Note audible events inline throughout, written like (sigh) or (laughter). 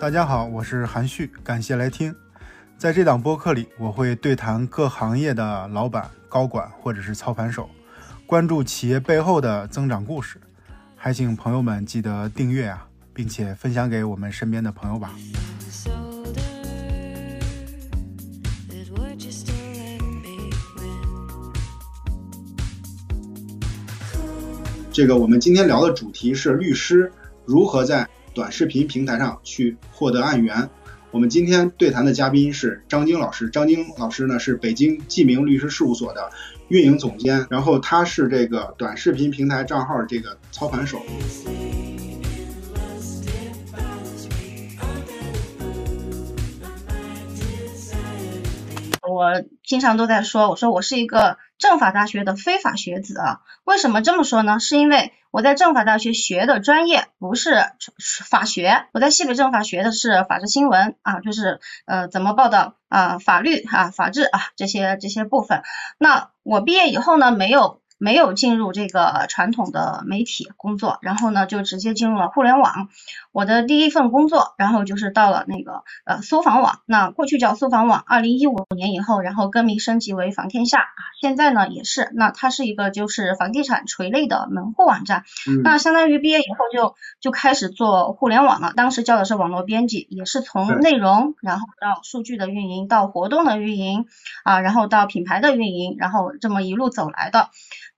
大家好，我是韩旭，感谢来听。在这档播客里，我会对谈各行业的老板、高管或者是操盘手，关注企业背后的增长故事。还请朋友们记得订阅啊，并且分享给我们身边的朋友吧。这个我们今天聊的主题是律师如何在短视频平台上去获得案源。我们今天对谈的嘉宾是张晶老师，张晶老师呢是北京记明律师事务所的运营总监，然后他是这个短视频平台账号这个操盘手。我经常都在说，我说我是一个政法大学的非法学子啊。为什么这么说呢？是因为我在政法大学学的专业不是法学，我在西北政法学的是法制新闻啊，就是呃怎么报道啊法律啊法治啊这些这些部分。那我毕业以后呢，没有。没有进入这个传统的媒体工作，然后呢就直接进入了互联网。我的第一份工作，然后就是到了那个呃搜房网，那过去叫搜房网，二零一五年以后，然后更名升级为房天下啊，现在呢也是，那它是一个就是房地产垂类的门户网站。那相当于毕业以后就就开始做互联网了，当时教的是网络编辑，也是从内容，然后到数据的运营，到活动的运营啊，然后到品牌的运营，然后这么一路走来的。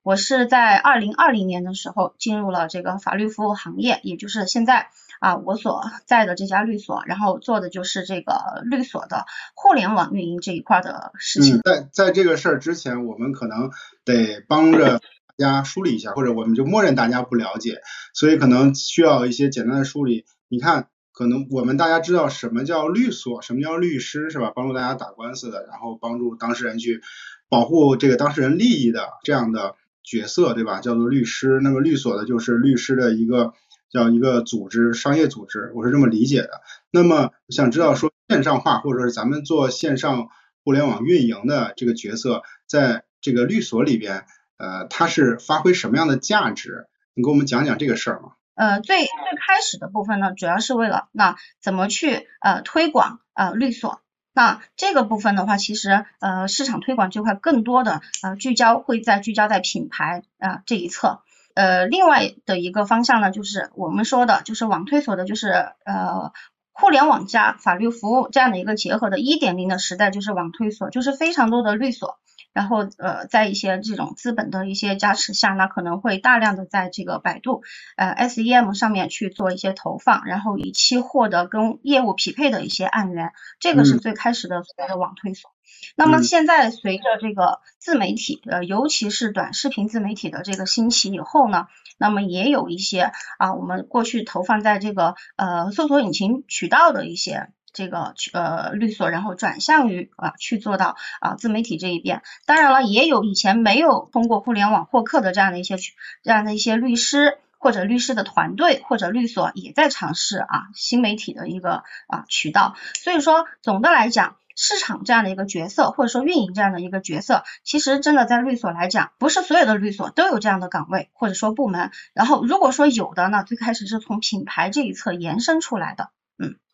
我是在二零二零年的时候进入了这个法律服务行业，也就是现在啊我所在的这家律所，然后做的就是这个律所的互联网运营这一块的事情。在在这个事儿之前，我们可能得帮着大家梳理一下，或者我们就默认大家不了解，所以可能需要一些简单的梳理。你看，可能我们大家知道什么叫律所，什么叫律师，是吧？帮助大家打官司的，然后帮助当事人去保护这个当事人利益的这样的。角色对吧？叫做律师，那么律所的就是律师的一个叫一个组织，商业组织，我是这么理解的。那么想知道说线上化或者是咱们做线上互联网运营的这个角色，在这个律所里边，呃，它是发挥什么样的价值？你给我们讲讲这个事儿吗？呃，最最开始的部分呢，主要是为了那怎么去呃推广呃律所。那这个部分的话，其实呃市场推广这块更多的呃聚焦会在聚焦在品牌啊这一侧，呃另外的一个方向呢，就是我们说的就是网推所的，就是呃互联网加法律服务这样的一个结合的一点零的时代，就是网推所，就是非常多的律所。然后呃，在一些这种资本的一些加持下，那可能会大量的在这个百度呃 SEM 上面去做一些投放，然后以期获得跟业务匹配的一些案源，这个是最开始的所谓的网推所。那么现在随着这个自媒体呃，尤其是短视频自媒体的这个兴起以后呢，那么也有一些啊，我们过去投放在这个呃搜索引擎渠道的一些。这个去呃律所，然后转向于啊去做到啊自媒体这一边。当然了，也有以前没有通过互联网获客的这样的一些这样的一些律师或者律师的团队或者律所也在尝试啊新媒体的一个啊渠道。所以说，总的来讲，市场这样的一个角色或者说运营这样的一个角色，其实真的在律所来讲，不是所有的律所都有这样的岗位或者说部门。然后如果说有的呢，最开始是从品牌这一侧延伸出来的，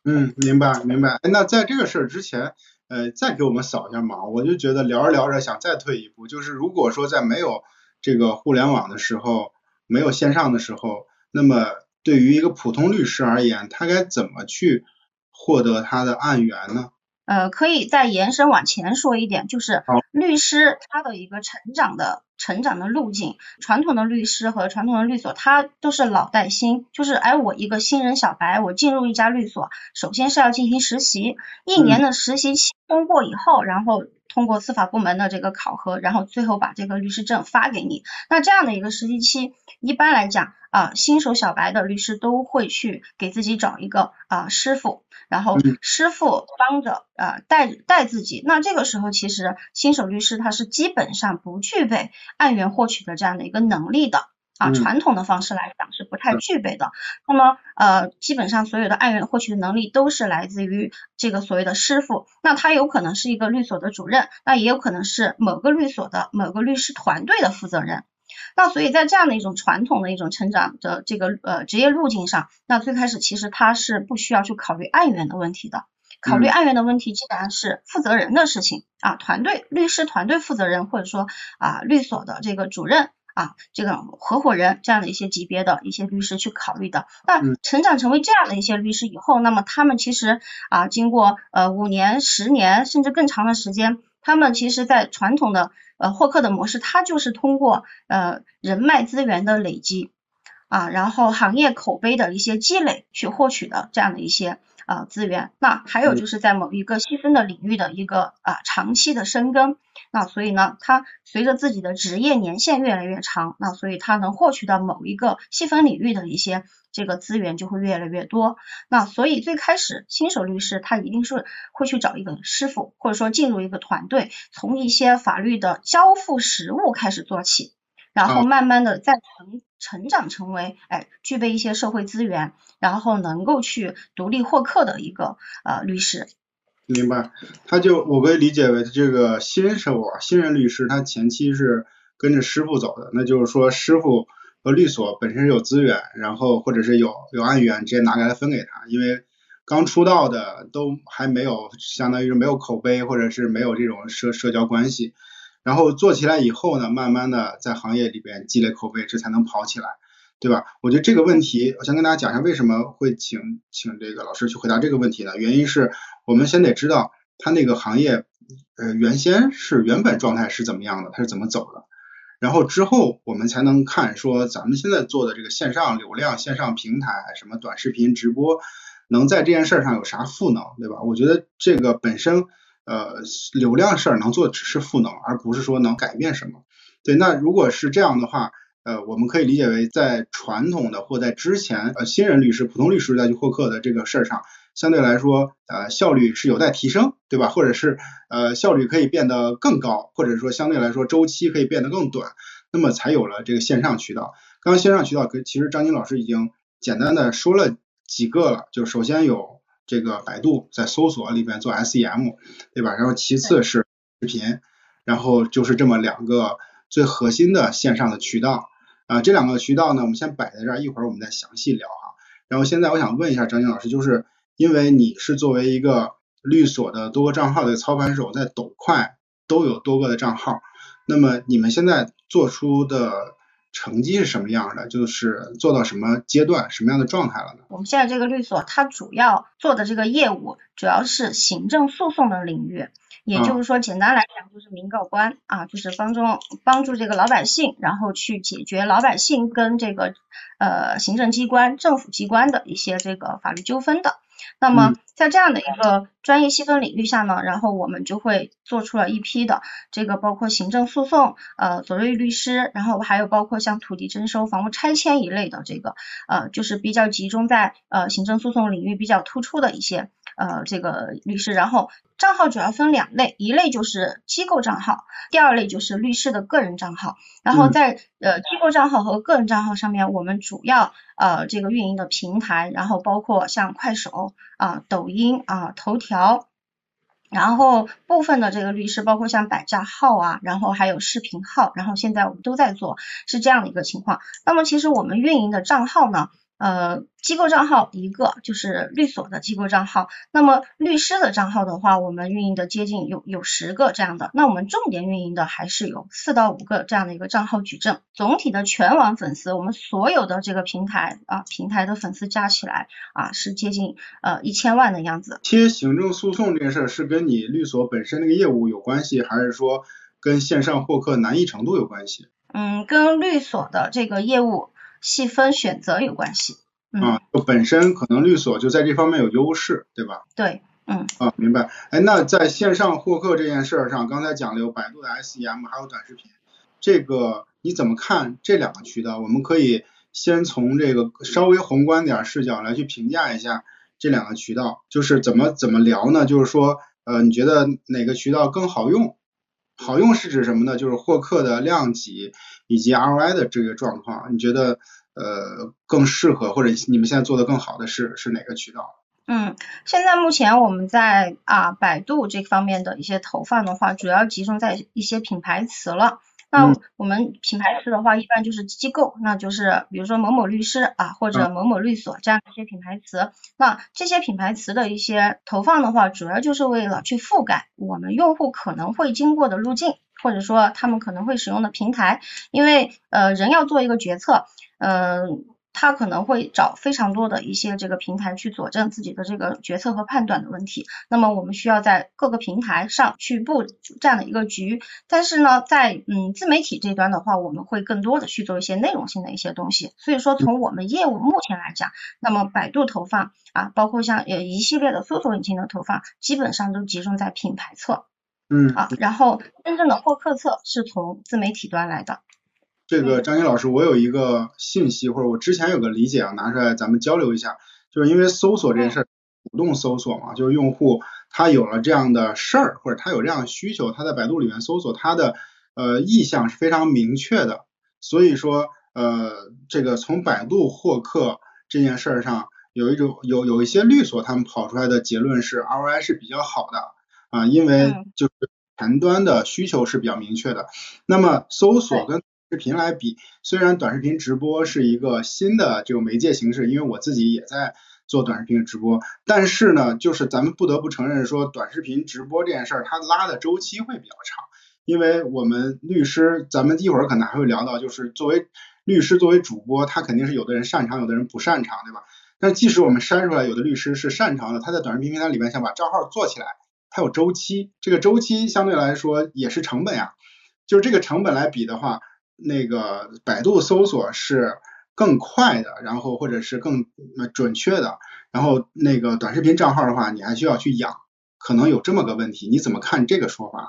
嗯。明白明白。那在这个事儿之前，呃，再给我们扫一下盲。我就觉得聊着聊着想再退一步，就是如果说在没有这个互联网的时候，没有线上的时候，那么对于一个普通律师而言，他该怎么去获得他的案源呢？呃，可以再延伸往前说一点，就是律师他的一个成长的成长的路径。传统的律师和传统的律所，他都是老带新，就是哎，我一个新人小白，我进入一家律所，首先是要进行实习，一年的实习期通过以后，然后。通过司法部门的这个考核，然后最后把这个律师证发给你。那这样的一个实习期，一般来讲啊，新手小白的律师都会去给自己找一个啊师傅，然后师傅帮着啊带带自己。那这个时候，其实新手律师他是基本上不具备案源获取的这样的一个能力的。啊，传统的方式来讲是不太具备的。那么，呃，基本上所有的案源获取的能力都是来自于这个所谓的师傅。那他有可能是一个律所的主任，那也有可能是某个律所的某个律师团队的负责人。那所以在这样的一种传统的一种成长的这个呃职业路径上，那最开始其实他是不需要去考虑案源的问题的。考虑案源的问题，基本上是负责人的事情啊，团队律师团队负责人或者说啊律所的这个主任啊，这个合伙人这样的一些级别的一些律师去考虑的。那成长成为这样的一些律师以后，那么他们其实啊经过呃五年、十年甚至更长的时间，他们其实在传统的呃获客的模式，他就是通过呃人脉资源的累积啊，然后行业口碑的一些积累去获取的这样的一些。啊，资源，那还有就是在某一个细分的领域的一个啊长期的深耕，那所以呢，他随着自己的职业年限越来越长，那所以他能获取到某一个细分领域的一些这个资源就会越来越多。那所以最开始新手律师他一定是会去找一个师傅，或者说进入一个团队，从一些法律的交付实务开始做起。然后慢慢的再成成长成为，哎，具备一些社会资源，然后能够去独立获客的一个呃律师。明白，他就我可以理解为这个新手啊，新人律师他前期是跟着师傅走的，那就是说师傅和律所本身有资源，然后或者是有有案源直接拿过来分给他，因为刚出道的都还没有，相当于是没有口碑或者是没有这种社社交关系。然后做起来以后呢，慢慢的在行业里边积累口碑，这才能跑起来，对吧？我觉得这个问题，我先跟大家讲一下为什么会请请这个老师去回答这个问题呢？原因是我们先得知道他那个行业，呃，原先是原本状态是怎么样的，他是怎么走的，然后之后我们才能看说咱们现在做的这个线上流量、线上平台，什么短视频直播，能在这件事上有啥赋能，对吧？我觉得这个本身。呃，流量事儿能做的只是赋能，而不是说能改变什么。对，那如果是这样的话，呃，我们可以理解为在传统的或在之前，呃，新人律师、普通律师再去获客的这个事儿上，相对来说，呃，效率是有待提升，对吧？或者是呃，效率可以变得更高，或者说相对来说周期可以变得更短，那么才有了这个线上渠道。刚刚线上渠道，其实张晶老师已经简单的说了几个了，就首先有。这个百度在搜索里边做 SEM，对吧？然后其次是视频，然后就是这么两个最核心的线上的渠道啊。这两个渠道呢，我们先摆在这儿，一会儿我们再详细聊哈。然后现在我想问一下张晶老师，就是因为你是作为一个律所的多个账号的操盘手，在抖快都有多个的账号，那么你们现在做出的。成绩是什么样的？就是做到什么阶段、什么样的状态了呢？我们现在这个律所，它主要做的这个业务，主要是行政诉讼的领域，也就是说，简单来讲就是民告官啊，就是帮助帮助这个老百姓，然后去解决老百姓跟这个呃行政机关、政府机关的一些这个法律纠纷的。那么在这样的一个专业细分领域下呢，然后我们就会做出了一批的这个包括行政诉讼、呃，左瑞律师，然后还有包括像土地征收、房屋拆迁一类的这个呃，就是比较集中在呃行政诉讼领域比较突出的一些呃这个律师，然后。账号主要分两类，一类就是机构账号，第二类就是律师的个人账号。然后在呃机构账号和个人账号上面，我们主要呃这个运营的平台，然后包括像快手啊、抖音啊、头条，然后部分的这个律师，包括像百家号啊，然后还有视频号，然后现在我们都在做，是这样的一个情况。那么其实我们运营的账号呢？呃，机构账号一个就是律所的机构账号，那么律师的账号的话，我们运营的接近有有十个这样的，那我们重点运营的还是有四到五个这样的一个账号矩阵。总体的全网粉丝，我们所有的这个平台啊，平台的粉丝加起来啊，是接近呃一千万的样子。贴行政诉讼这件事是跟你律所本身那个业务有关系，还是说跟线上获客难易程度有关系？嗯，跟律所的这个业务。细分选择有关系，啊，就本身可能律所就在这方面有优势，对吧？对，嗯，啊，明白。哎，那在线上获客这件事上，刚才讲了有百度的 SEM，还有短视频，这个你怎么看这两个渠道？我们可以先从这个稍微宏观点视角来去评价一下这两个渠道，就是怎么怎么聊呢？就是说，呃，你觉得哪个渠道更好用？好用是指什么呢？就是获客的量级以及 ROI 的这个状况，你觉得呃更适合或者你们现在做的更好的是是哪个渠道？嗯，现在目前我们在啊百度这方面的一些投放的话，主要集中在一些品牌词了那我们品牌词的话，一般就是机构，那就是比如说某某律师啊，或者某某律所这样一些品牌词。那这些品牌词的一些投放的话，主要就是为了去覆盖我们用户可能会经过的路径，或者说他们可能会使用的平台，因为呃人要做一个决策，嗯。他可能会找非常多的一些这个平台去佐证自己的这个决策和判断的问题，那么我们需要在各个平台上去布这样的一个局，但是呢，在嗯自媒体这端的话，我们会更多的去做一些内容性的一些东西，所以说从我们业务目前来讲，那么百度投放啊，包括像呃一系列的搜索引擎的投放，基本上都集中在品牌侧，嗯啊，然后真正的获客侧是从自媒体端来的。这个张鑫老师，我有一个信息，或者我之前有个理解啊，拿出来咱们交流一下。就是因为搜索这件事儿，主动搜索嘛，就是用户他有了这样的事儿，或者他有这样的需求，他在百度里面搜索，他的呃意向是非常明确的。所以说呃，这个从百度获客这件事儿上，有一种有有一些律所他们跑出来的结论是 ROI 是比较好的啊，因为就是前端的需求是比较明确的。那么搜索跟视频来比，虽然短视频直播是一个新的这种媒介形式，因为我自己也在做短视频直播，但是呢，就是咱们不得不承认说，短视频直播这件事儿，它拉的周期会比较长，因为我们律师，咱们一会儿可能还会聊到，就是作为律师作为主播，他肯定是有的人擅长，有的人不擅长，对吧？但即使我们筛出来有的律师是擅长的，他在短视频平台里面想把账号做起来，他有周期，这个周期相对来说也是成本呀，就是这个成本来比的话。那个百度搜索是更快的，然后或者是更准确的，然后那个短视频账号的话，你还需要去养，可能有这么个问题，你怎么看这个说法呢？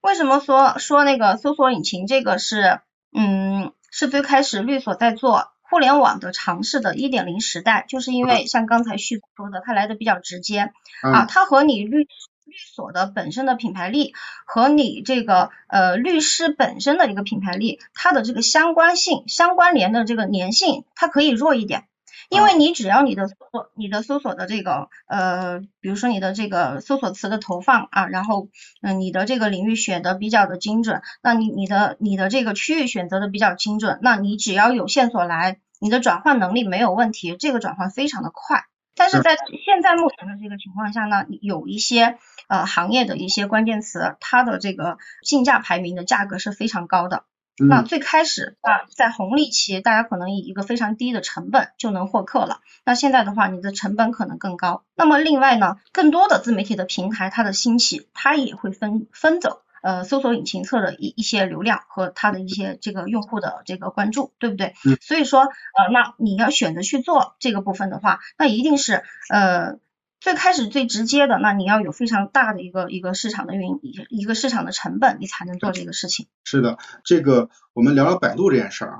为什么说说那个搜索引擎这个是，嗯，是最开始律所在做互联网的尝试的一点零时代，就是因为像刚才旭说的，它来的比较直接啊，它和你律。律所的本身的品牌力和你这个呃律师本身的一个品牌力，它的这个相关性、相关联的这个粘性，它可以弱一点，因为你只要你的搜索、你的搜索的这个呃，比如说你的这个搜索词的投放啊，然后嗯你的这个领域选的比较的精准，那你你的你的这个区域选择的比较精准，那你只要有线索来，你的转换能力没有问题，这个转换非常的快。但是在现在目前的这个情况下呢，有一些呃行业的一些关键词，它的这个竞价排名的价格是非常高的。那最开始啊，在红利期，大家可能以一个非常低的成本就能获客了。那现在的话，你的成本可能更高。那么另外呢，更多的自媒体的平台它的兴起，它也会分分走。呃，搜索引擎侧的一一些流量和它的一些这个用户的这个关注，对不对？嗯。所以说，呃，那你要选择去做这个部分的话，那一定是呃最开始最直接的，那你要有非常大的一个一个市场的运营一个市场的成本，你才能做这个事情。是的，这个我们聊聊百度这件事儿啊，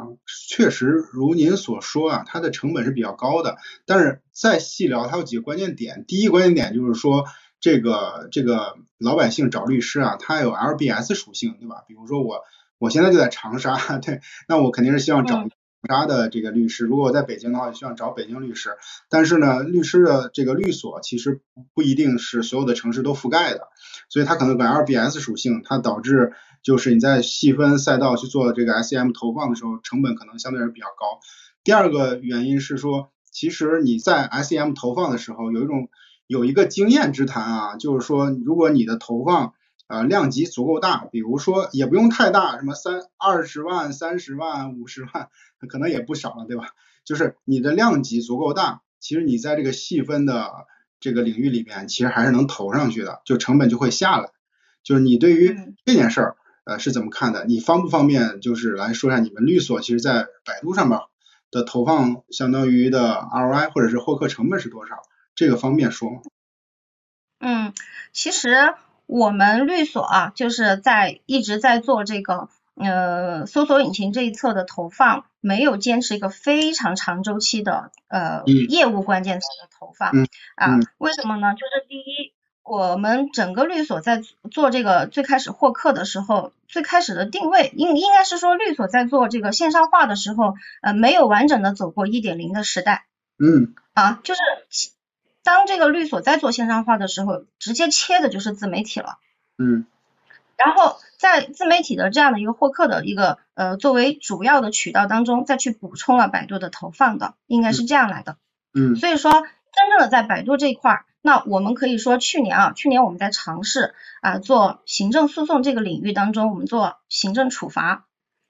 确实如您所说啊，它的成本是比较高的。但是再细聊，它有几个关键点。第一个关键点就是说。这个这个老百姓找律师啊，他有 LBS 属性，对吧？比如说我我现在就在长沙，(laughs) 对，那我肯定是希望找长沙的这个律师。如果我在北京的话，希望找北京律师。但是呢，律师的这个律所其实不一定是所有的城市都覆盖的，所以它可能跟 LBS 属性，它导致就是你在细分赛道去做这个 SEM 投放的时候，成本可能相对来说比较高。第二个原因是说，其实你在 SEM 投放的时候有一种。有一个经验之谈啊，就是说，如果你的投放啊量级足够大，比如说也不用太大，什么三二十万、三十万、五十万，(laughs) 可能也不少了，对吧？就是你的量级足够大，其实你在这个细分的这个领域里面，其实还是能投上去的，就成本就会下来。就是你对于这件事儿呃是怎么看的？你方不方便就是来说一下你们律所其实在百度上面的投放相当于的 ROI 或者是获客成本是多少？这个方便说吗？嗯，其实我们律所啊，就是在一直在做这个呃搜索引擎这一侧的投放，没有坚持一个非常长周期的呃业务关键词的投放嗯啊。为什么呢？就是第一，我们整个律所在做这个最开始获客的时候，最开始的定位应应该是说律所在做这个线上化的时候，呃，没有完整的走过一点零的时代。嗯。啊，就是。当这个律所在做线上化的时候，直接切的就是自媒体了。嗯。然后在自媒体的这样的一个获客的一个呃作为主要的渠道当中，再去补充了百度的投放的，应该是这样来的。嗯，所以说真正的在百度这一块儿，那我们可以说去年啊，去年我们在尝试啊做行政诉讼这个领域当中，我们做行政处罚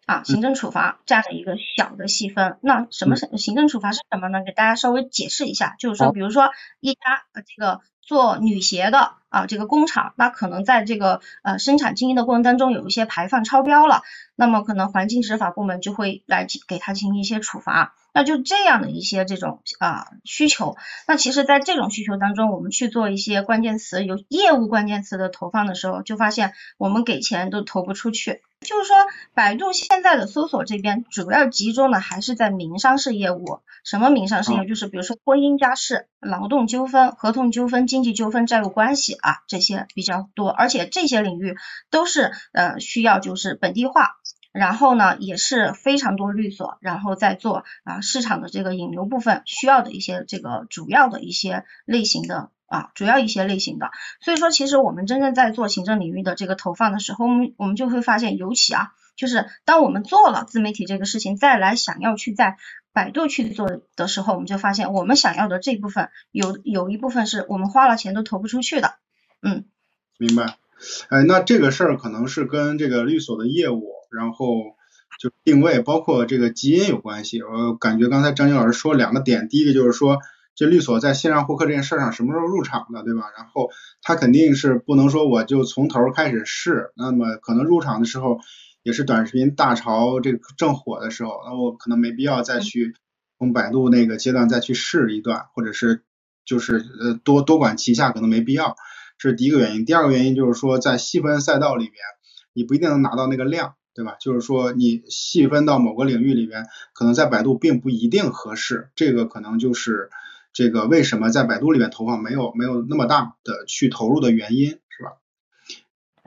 啊，行政处罚这样的一个小的细分。那什么是行政处罚是什么呢？给大家稍微解释一下，就是说，比如说一家呃这个做女鞋的啊这个工厂，那可能在这个呃生产经营的过程当中有一些排放超标了，那么可能环境执法部门就会来给他进行一些处罚。那就这样的一些这种啊需求，那其实，在这种需求当中，我们去做一些关键词有业务关键词的投放的时候，就发现我们给钱都投不出去。就是说，百度现在的搜索这边主要集中的还是在民商事业务。什么民商事业务？就是比如说婚姻家事、劳动纠纷、合同纠纷、经济纠纷、债务关系啊这些比较多，而且这些领域都是呃需要就是本地化。然后呢，也是非常多律所，然后再做啊市场的这个引流部分需要的一些这个主要的一些类型的啊主要一些类型的。所以说，其实我们真正在做行政领域的这个投放的时候，我们我们就会发现，尤其啊，就是当我们做了自媒体这个事情，再来想要去在百度去做的时候，我们就发现我们想要的这部分有有一部分是我们花了钱都投不出去的。嗯，明白。哎，那这个事儿可能是跟这个律所的业务，然后就定位，包括这个基因有关系。我感觉刚才张晶老师说两个点，第一个就是说，这律所在线上获客这件事上什么时候入场的，对吧？然后他肯定是不能说我就从头开始试，那么可能入场的时候也是短视频大潮这个正火的时候，那我可能没必要再去从百度那个阶段再去试一段，或者是就是呃多多管齐下，可能没必要。这是第一个原因，第二个原因就是说，在细分赛道里边，你不一定能拿到那个量，对吧？就是说，你细分到某个领域里边，可能在百度并不一定合适，这个可能就是这个为什么在百度里面投放没有没有那么大的去投入的原因，是吧？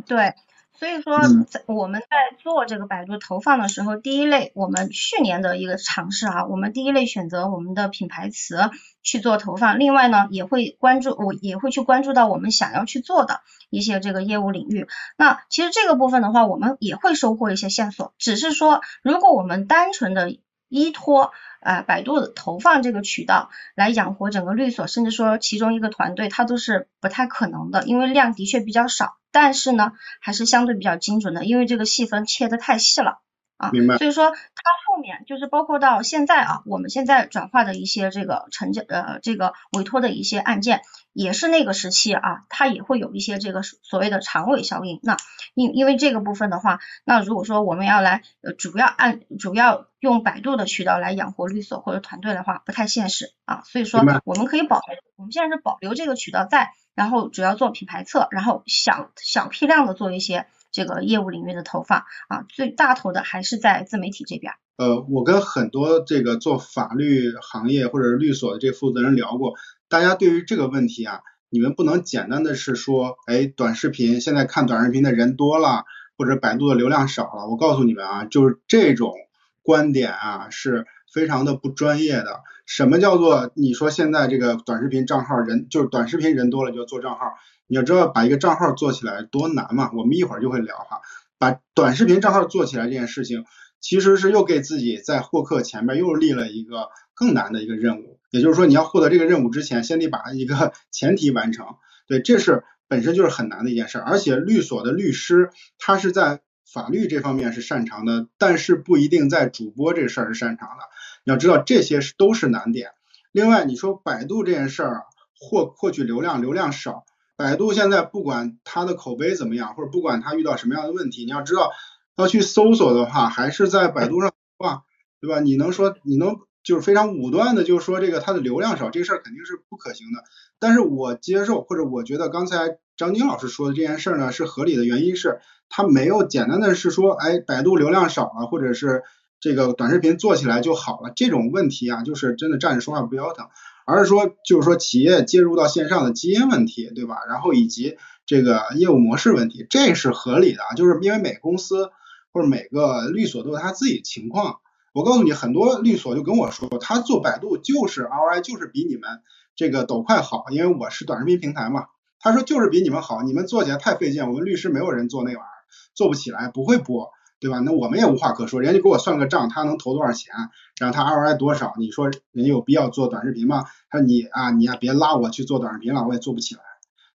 对。所以说，在我们在做这个百度投放的时候，第一类我们去年的一个尝试啊，我们第一类选择我们的品牌词去做投放，另外呢也会关注我也会去关注到我们想要去做的一些这个业务领域。那其实这个部分的话，我们也会收获一些线索，只是说如果我们单纯的依托啊百度的投放这个渠道来养活整个律所，甚至说其中一个团队，它都是不太可能的，因为量的确比较少。但是呢，还是相对比较精准的，因为这个细分切的太细了啊，明白。所以说它后面就是包括到现在啊，我们现在转化的一些这个成交呃这个委托的一些案件，也是那个时期啊，它也会有一些这个所谓的长尾效应。那因因为这个部分的话，那如果说我们要来呃主要按主要用百度的渠道来养活律所或者团队的话，不太现实啊。所以说我们可以保我们现在是保留这个渠道在。然后主要做品牌侧，然后小小批量的做一些这个业务领域的投放啊，最大头的还是在自媒体这边。呃，我跟很多这个做法律行业或者律所的这负责人聊过，大家对于这个问题啊，你们不能简单的是说，哎，短视频现在看短视频的人多了，或者百度的流量少了。我告诉你们啊，就是这种观点啊是。非常的不专业的，什么叫做你说现在这个短视频账号人就是短视频人多了就做账号，你要知道把一个账号做起来多难嘛，我们一会儿就会聊哈，把短视频账号做起来这件事情，其实是又给自己在获客前面又立了一个更难的一个任务，也就是说你要获得这个任务之前，先得把一个前提完成，对，这是本身就是很难的一件事，而且律所的律师他是在法律这方面是擅长的，但是不一定在主播这事儿是擅长的。你要知道这些是都是难点。另外，你说百度这件事儿，获获取流量，流量少。百度现在不管它的口碑怎么样，或者不管它遇到什么样的问题，你要知道要去搜索的话，还是在百度上哇，对吧？你能说你能就是非常武断的就是说这个它的流量少，这事儿肯定是不可行的。但是我接受或者我觉得刚才张晶老师说的这件事儿呢是合理的，原因是它没有简单的是说，哎，百度流量少了，或者是。这个短视频做起来就好了，这种问题啊，就是真的站着说话不腰疼，而是说就是说企业接入到线上的基因问题，对吧？然后以及这个业务模式问题，这是合理的，就是因为每公司或者每个律所都有他自己情况。我告诉你，很多律所就跟我说，他做百度就是 ROI 就是比你们这个抖快好，因为我是短视频平台嘛。他说就是比你们好，你们做起来太费劲，我们律师没有人做那玩意儿。做不起来，不会播，对吧？那我们也无话可说，人家给我算个账，他能投多少钱，然后他 ROI 多少，你说人有必要做短视频吗？他说你啊，你啊别拉我去做短视频了，我也做不起来，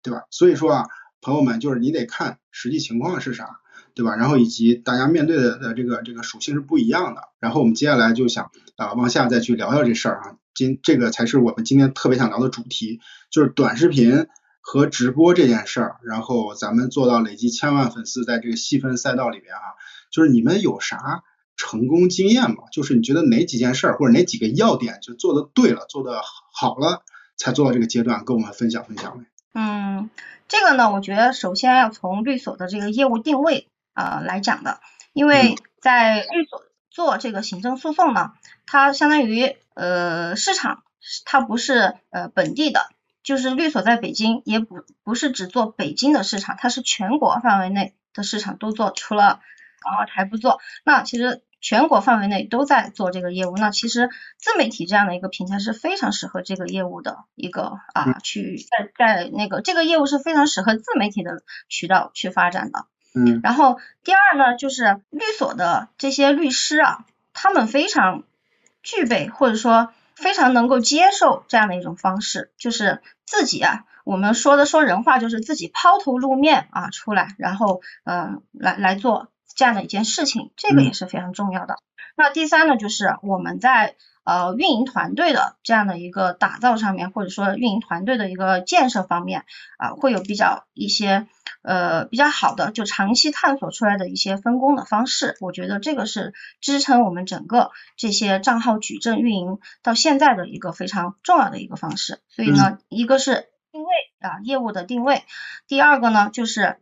对吧？所以说啊，朋友们，就是你得看实际情况是啥。对吧？然后以及大家面对的的这个这个属性是不一样的。然后我们接下来就想啊往下再去聊聊这事儿啊。今这个才是我们今天特别想聊的主题，就是短视频和直播这件事儿。然后咱们做到累积千万粉丝，在这个细分赛道里边啊，就是你们有啥成功经验吗？就是你觉得哪几件事儿或者哪几个要点就做的对了，做的好了，才做到这个阶段，跟我们分享分享呗。嗯，这个呢，我觉得首先要从律所的这个业务定位。呃，来讲的，因为在律所做这个行政诉讼呢，它相当于呃市场，它不是呃本地的，就是律所在北京，也不不是只做北京的市场，它是全国范围内的市场都做，除了港澳台不做。那其实全国范围内都在做这个业务，那其实自媒体这样的一个平台是非常适合这个业务的一个啊，去在在那个这个业务是非常适合自媒体的渠道去发展的。嗯，然后第二呢，就是律所的这些律师啊，他们非常具备或者说非常能够接受这样的一种方式，就是自己啊，我们说的说人话，就是自己抛头露面啊出来，然后呃来来做这样的一件事情，这个也是非常重要的。那第三呢，就是我们在呃运营团队的这样的一个打造上面，或者说运营团队的一个建设方面啊，会有比较一些。呃，比较好的就长期探索出来的一些分工的方式，我觉得这个是支撑我们整个这些账号矩阵运营到现在的一个非常重要的一个方式。所以呢，一个是定位啊，业务的定位；第二个呢，就是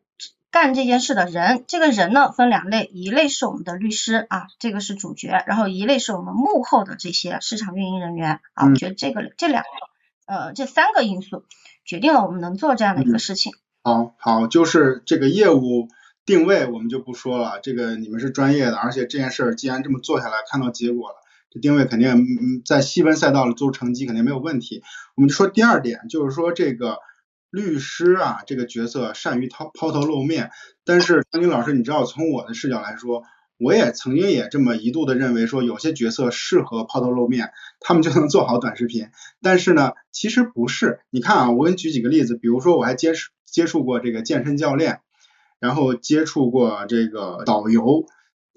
干这件事的人。这个人呢分两类，一类是我们的律师啊，这个是主角；然后一类是我们幕后的这些市场运营人员啊。我觉得这个这两个呃这三个因素决定了我们能做这样的一个事情。好好，就是这个业务定位，我们就不说了。这个你们是专业的，而且这件事儿既然这么做下来，看到结果了，这定位肯定在细分赛道里做成绩肯定没有问题。我们就说第二点，就是说这个律师啊，这个角色善于抛抛头露面。但是张军老师，你知道从我的视角来说，我也曾经也这么一度的认为说，有些角色适合抛头露面，他们就能做好短视频。但是呢，其实不是。你看啊，我给你举几个例子，比如说我还接触。接触过这个健身教练，然后接触过这个导游，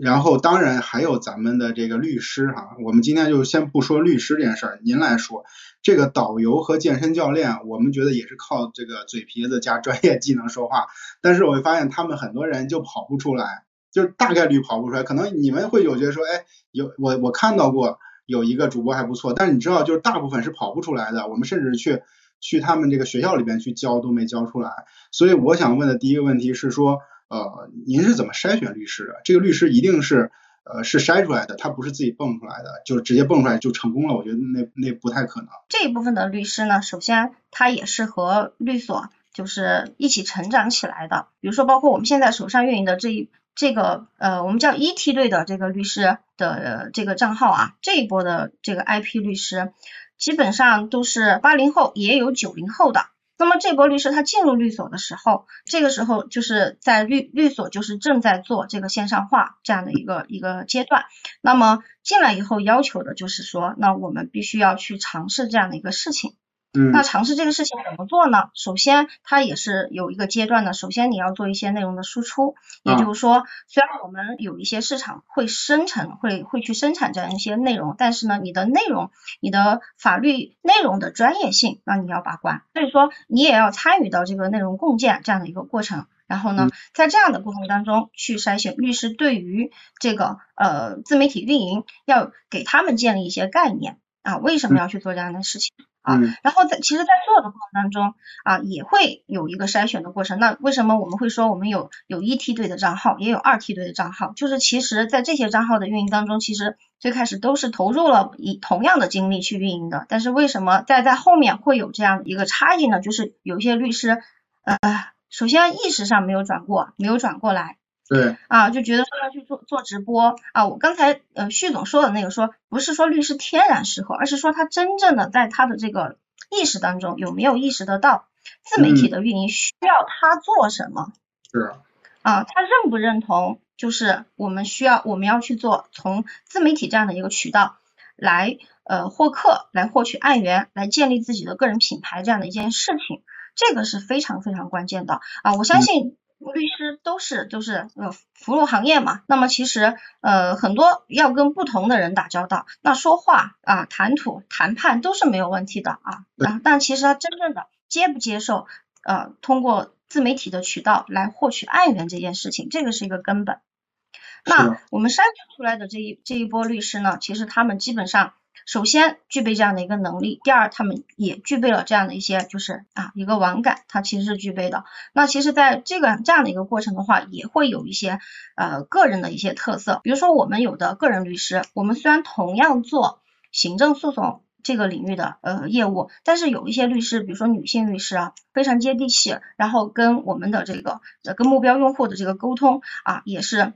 然后当然还有咱们的这个律师哈。我们今天就先不说律师这件事儿，您来说这个导游和健身教练，我们觉得也是靠这个嘴皮子加专业技能说话。但是我会发现他们很多人就跑不出来，就大概率跑不出来。可能你们会有觉得说，哎，有我我看到过有一个主播还不错，但是你知道，就是大部分是跑不出来的。我们甚至去。去他们这个学校里边去教都没教出来，所以我想问的第一个问题是说，呃，您是怎么筛选律师的？这个律师一定是呃是筛出来的，他不是自己蹦出来的，就是直接蹦出来就成功了？我觉得那那不太可能。这一部分的律师呢，首先他也是和律所就是一起成长起来的，比如说包括我们现在手上运营的这一这个呃我们叫一梯队的这个律师的这个账号啊，这一波的这个 IP 律师。基本上都是八零后，也有九零后的。那么这波律师他进入律所的时候，这个时候就是在律律所就是正在做这个线上化这样的一个一个阶段。那么进来以后要求的就是说，那我们必须要去尝试这样的一个事情。嗯，那尝试这个事情怎么做呢？首先，它也是有一个阶段的。首先，你要做一些内容的输出，也就是说，虽然我们有一些市场会生成，会会去生产这样一些内容，但是呢，你的内容，你的法律内容的专业性，那你要把关。所以说，你也要参与到这个内容共建这样的一个过程。然后呢，在这样的过程当中去筛选律师，对于这个呃自媒体运营，要给他们建立一些概念啊，为什么要去做这样的事情？啊，然后在其实，在做的过程当中啊，也会有一个筛选的过程。那为什么我们会说我们有有一梯队的账号，也有二梯队的账号？就是其实，在这些账号的运营当中，其实最开始都是投入了以同样的精力去运营的。但是为什么在在后面会有这样一个差异呢？就是有一些律师，呃，首先意识上没有转过，没有转过来。对啊，就觉得说要去做做直播啊，我刚才呃旭总说的那个说，不是说律师天然适合，而是说他真正的在他的这个意识当中有没有意识得到自媒体的运营需要他做什么？是啊，他认不认同？就是我们需要我们要去做从自媒体这样的一个渠道来呃获客，来获取案源，来建立自己的个人品牌这样的一件事情，这个是非常非常关键的啊！我相信。律师都是都是呃服务行业嘛，那么其实呃很多要跟不同的人打交道，那说话啊谈吐谈判都是没有问题的啊，但其实他真正的接不接受呃通过自媒体的渠道来获取案源这件事情，这个是一个根本。那我们筛选出来的这一这一波律师呢，其实他们基本上。首先具备这样的一个能力，第二他们也具备了这样的一些就是啊一个网感，它其实是具备的。那其实在这个这样的一个过程的话，也会有一些呃个人的一些特色。比如说我们有的个人律师，我们虽然同样做行政诉讼这个领域的呃业务，但是有一些律师，比如说女性律师啊，非常接地气，然后跟我们的这个跟目标用户的这个沟通啊，也是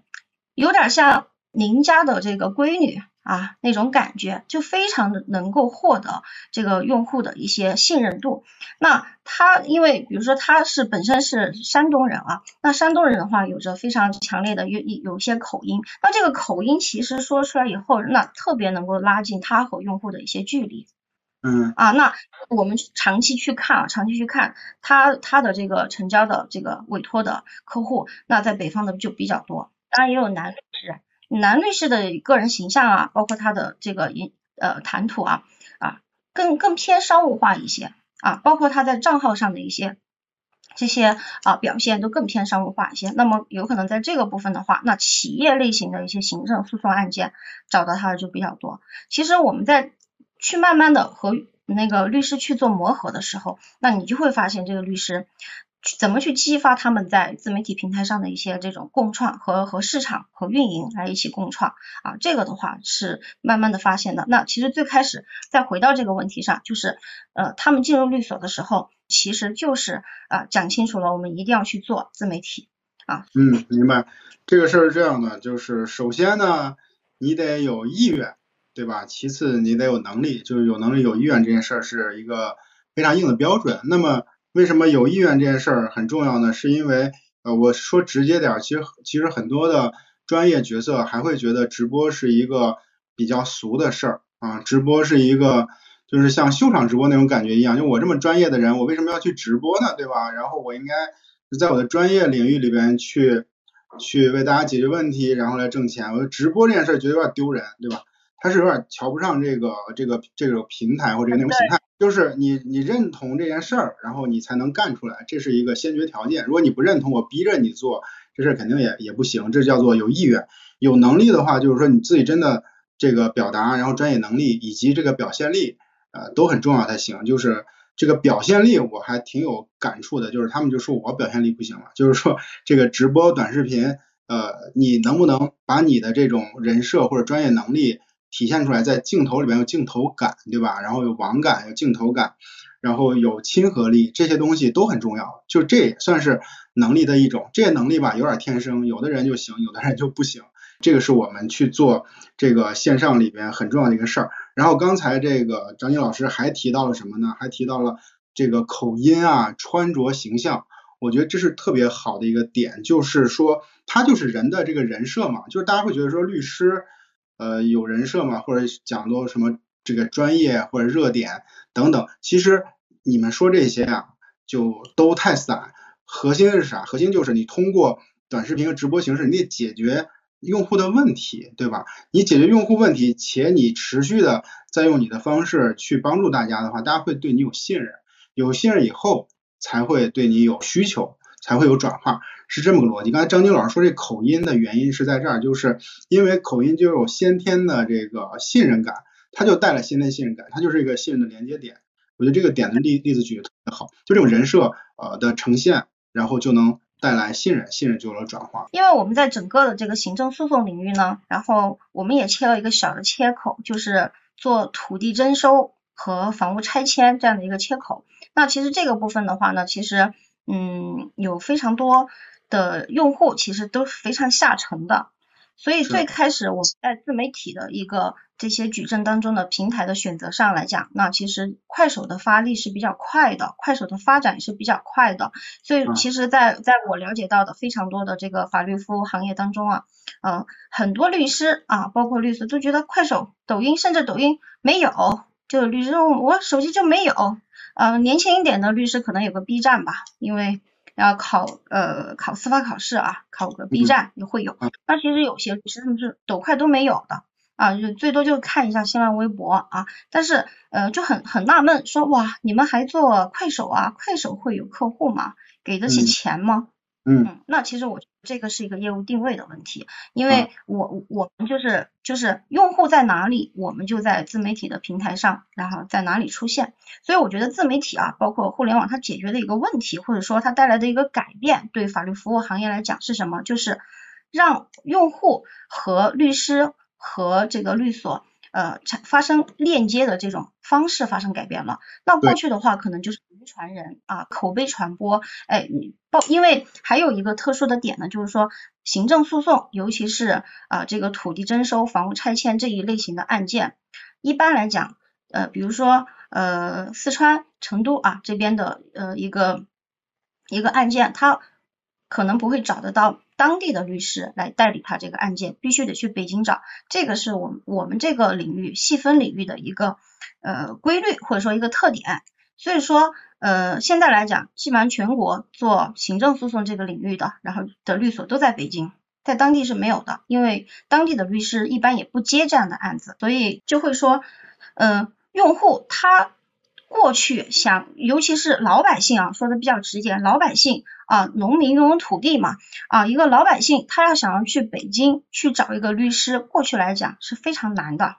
有点像您家的这个闺女。啊，那种感觉就非常的能够获得这个用户的一些信任度。那他因为比如说他是本身是山东人啊，那山东人的话有着非常强烈的有有一些口音，那这个口音其实说出来以后，那特别能够拉近他和用户的一些距离。嗯。啊，那我们长期去看啊，长期去看他他的这个成交的这个委托的客户，那在北方的就比较多，当然也有男律师。男律师的个人形象啊，包括他的这个言呃谈吐啊啊，更更偏商务化一些啊，包括他在账号上的一些这些啊表现都更偏商务化一些。那么有可能在这个部分的话，那企业类型的一些行政诉讼案件找到他的就比较多。其实我们在去慢慢的和那个律师去做磨合的时候，那你就会发现这个律师。怎么去激发他们在自媒体平台上的一些这种共创和和市场和运营来一起共创啊？这个的话是慢慢的发现的。那其实最开始再回到这个问题上，就是呃他们进入律所的时候，其实就是啊讲清楚了，我们一定要去做自媒体啊。嗯，明白。这个事儿是这样的，就是首先呢，你得有意愿，对吧？其次你得有能力，就是有能力有意愿这件事儿是一个非常硬的标准。那么为什么有意愿这件事儿很重要呢？是因为呃，我说直接点，其实其实很多的专业角色还会觉得直播是一个比较俗的事儿啊，直播是一个就是像秀场直播那种感觉一样，就我这么专业的人，我为什么要去直播呢？对吧？然后我应该在我的专业领域里边去去为大家解决问题，然后来挣钱。我直播这件事儿觉得有点丢人，对吧？他是有点瞧不上这个这个这个平台或者这个内容形态，就是你你认同这件事儿，然后你才能干出来，这是一个先决条件。如果你不认同，我逼着你做，这事儿肯定也也不行。这叫做有意愿、有能力的话，就是说你自己真的这个表达，然后专业能力以及这个表现力，呃，都很重要才行。就是这个表现力，我还挺有感触的，就是他们就说我表现力不行了，就是说这个直播短视频，呃，你能不能把你的这种人设或者专业能力。体现出来，在镜头里边有镜头感，对吧？然后有网感，有镜头感，然后有亲和力，这些东西都很重要。就这也算是能力的一种。这些能力吧，有点天生，有的人就行，有的人就不行。这个是我们去做这个线上里边很重要的一个事儿。然后刚才这个张晶老师还提到了什么呢？还提到了这个口音啊、穿着形象。我觉得这是特别好的一个点，就是说他就是人的这个人设嘛，就是大家会觉得说律师。呃，有人设嘛，或者讲多什么这个专业或者热点等等，其实你们说这些啊，就都太散。核心是啥？核心就是你通过短视频和直播形式，你得解决用户的问题，对吧？你解决用户问题，且你持续的在用你的方式去帮助大家的话，大家会对你有信任，有信任以后才会对你有需求。才会有转化，是这么个逻辑。刚才张晶老师说这口音的原因是在这儿，就是因为口音就有先天的这个信任感，它就带来先天信任感，它就是一个信任的连接点。我觉得这个点的例例子举的特别好，就这种人设呃的呈现，然后就能带来信任，信任就有了转化。因为我们在整个的这个行政诉讼领域呢，然后我们也切了一个小的切口，就是做土地征收和房屋拆迁这样的一个切口。那其实这个部分的话呢，其实。嗯，有非常多的用户其实都是非常下沉的，所以最开始我们在自媒体的一个这些矩阵当中的平台的选择上来讲，那其实快手的发力是比较快的，快手的发展也是比较快的。所以其实，在在我了解到的非常多的这个法律服务行业当中啊，呃，很多律师啊，包括律师都觉得快手、抖音，甚至抖音没有，就律师我手机就没有。呃，年轻一点的律师可能有个 B 站吧，因为。要考呃考司法考试啊，考个 B 站也会有。那其实有些律师他们是抖快都没有的啊，就最多就看一下新浪微博啊。但是呃就很很纳闷，说哇你们还做快手啊？快手会有客户吗？给得起钱吗？嗯，那其实我这个是一个业务定位的问题，因为我我们就是就是用户在哪里，我们就在自媒体的平台上，然后在哪里出现。所以我觉得自媒体啊，包括互联网，它解决的一个问题，或者说它带来的一个改变，对法律服务行业来讲是什么？就是让用户和律师和这个律所。呃，产发生链接的这种方式发生改变了。那过去的话，可能就是传人啊，口碑传播。哎，报，因为还有一个特殊的点呢，就是说行政诉讼，尤其是啊这个土地征收、房屋拆迁这一类型的案件，一般来讲，呃，比如说呃四川成都啊这边的呃一个一个案件，他可能不会找得到。当地的律师来代理他这个案件，必须得去北京找，这个是我们我们这个领域细分领域的一个呃规律或者说一个特点。所以说呃现在来讲，基本上全国做行政诉讼这个领域的，然后的律所都在北京，在当地是没有的，因为当地的律师一般也不接这样的案子，所以就会说呃用户他。过去想，尤其是老百姓啊，说的比较直接，老百姓啊，农民拥有土地嘛，啊，一个老百姓他要想要去北京去找一个律师，过去来讲是非常难的。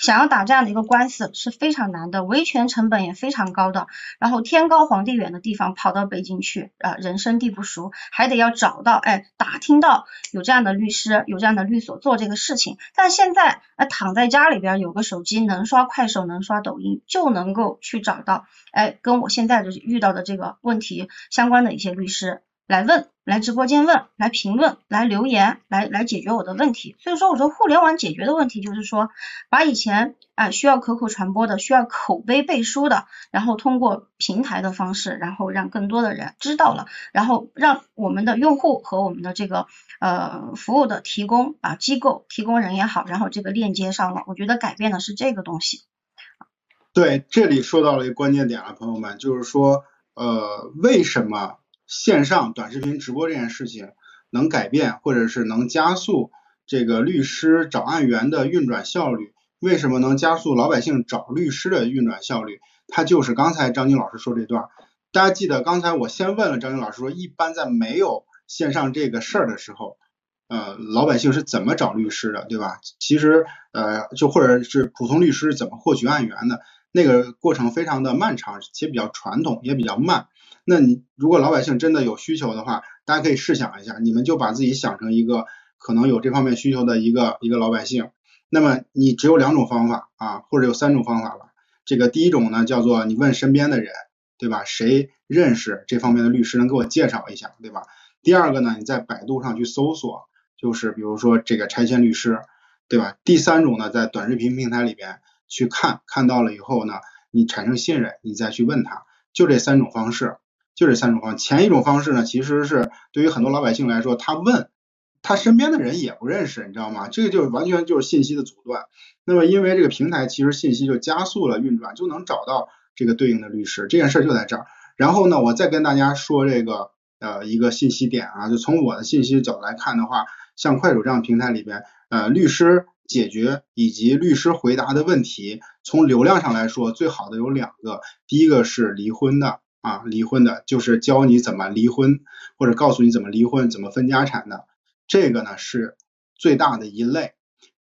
想要打这样的一个官司是非常难的，维权成本也非常高的。然后天高皇帝远的地方跑到北京去，啊，人生地不熟，还得要找到，哎，打听到有这样的律师，有这样的律所做这个事情。但现在，哎，躺在家里边有个手机，能刷快手，能刷抖音，就能够去找到，哎，跟我现在就是遇到的这个问题相关的一些律师。来问，来直播间问，来评论，来留言，来来解决我的问题。所以说，我说互联网解决的问题就是说，把以前啊需要口口传播的，需要口碑背书的，然后通过平台的方式，然后让更多的人知道了，然后让我们的用户和我们的这个呃服务的提供啊机构提供人也好，然后这个链接上了，我觉得改变的是这个东西。对，这里说到了一个关键点了，朋友们，就是说呃为什么？线上短视频直播这件事情能改变，或者是能加速这个律师找案源的运转效率。为什么能加速老百姓找律师的运转效率？它就是刚才张军老师说这段。大家记得刚才我先问了张军老师说，一般在没有线上这个事儿的时候，呃，老百姓是怎么找律师的，对吧？其实呃，就或者是普通律师怎么获取案源的，那个过程非常的漫长，且比较传统，也比较慢。那你如果老百姓真的有需求的话，大家可以试想一下，你们就把自己想成一个可能有这方面需求的一个一个老百姓。那么你只有两种方法啊，或者有三种方法吧。这个第一种呢，叫做你问身边的人，对吧？谁认识这方面的律师，能给我介绍一下，对吧？第二个呢，你在百度上去搜索，就是比如说这个拆迁律师，对吧？第三种呢，在短视频平台里边去看，看到了以后呢，你产生信任，你再去问他，就这三种方式。就这三种方，前一种方式呢，其实是对于很多老百姓来说，他问他身边的人也不认识，你知道吗？这个就完全就是信息的阻断。那么因为这个平台其实信息就加速了运转，就能找到这个对应的律师，这件事就在这儿。然后呢，我再跟大家说这个呃一个信息点啊，就从我的信息角度来看的话，像快手这样平台里边，呃律师解决以及律师回答的问题，从流量上来说，最好的有两个，第一个是离婚的。啊，离婚的就是教你怎么离婚，或者告诉你怎么离婚、怎么分家产的，这个呢是最大的一类。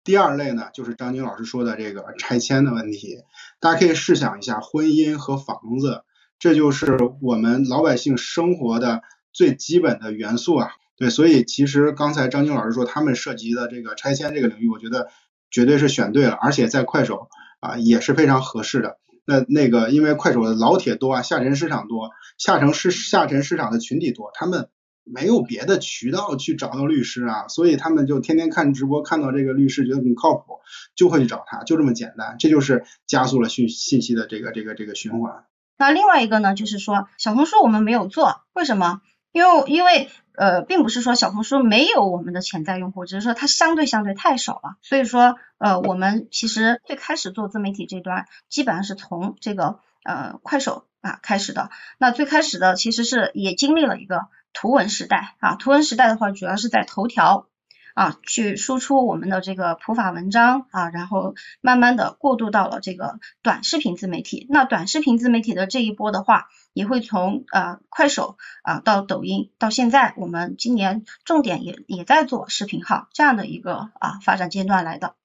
第二类呢，就是张军老师说的这个拆迁的问题。大家可以试想一下，婚姻和房子，这就是我们老百姓生活的最基本的元素啊。对，所以其实刚才张军老师说他们涉及的这个拆迁这个领域，我觉得绝对是选对了，而且在快手啊也是非常合适的。那那个，因为快手的老铁多啊，下沉市场多，下沉市下沉市场的群体多，他们没有别的渠道去找到律师啊，所以他们就天天看直播，看到这个律师觉得很靠谱，就会去找他，就这么简单，这就是加速了信信息的这个这个这个循环。那另外一个呢，就是说小红书我们没有做，为什么？因为因为呃，并不是说小红书没有我们的潜在用户，只是说它相对相对太少了。所以说呃，我们其实最开始做自媒体这端，基本上是从这个呃快手啊开始的。那最开始的其实是也经历了一个图文时代啊，图文时代的话，主要是在头条。啊，去输出我们的这个普法文章啊，然后慢慢的过渡到了这个短视频自媒体。那短视频自媒体的这一波的话，也会从呃快手啊到抖音，到现在我们今年重点也也在做视频号这样的一个啊发展阶段来的。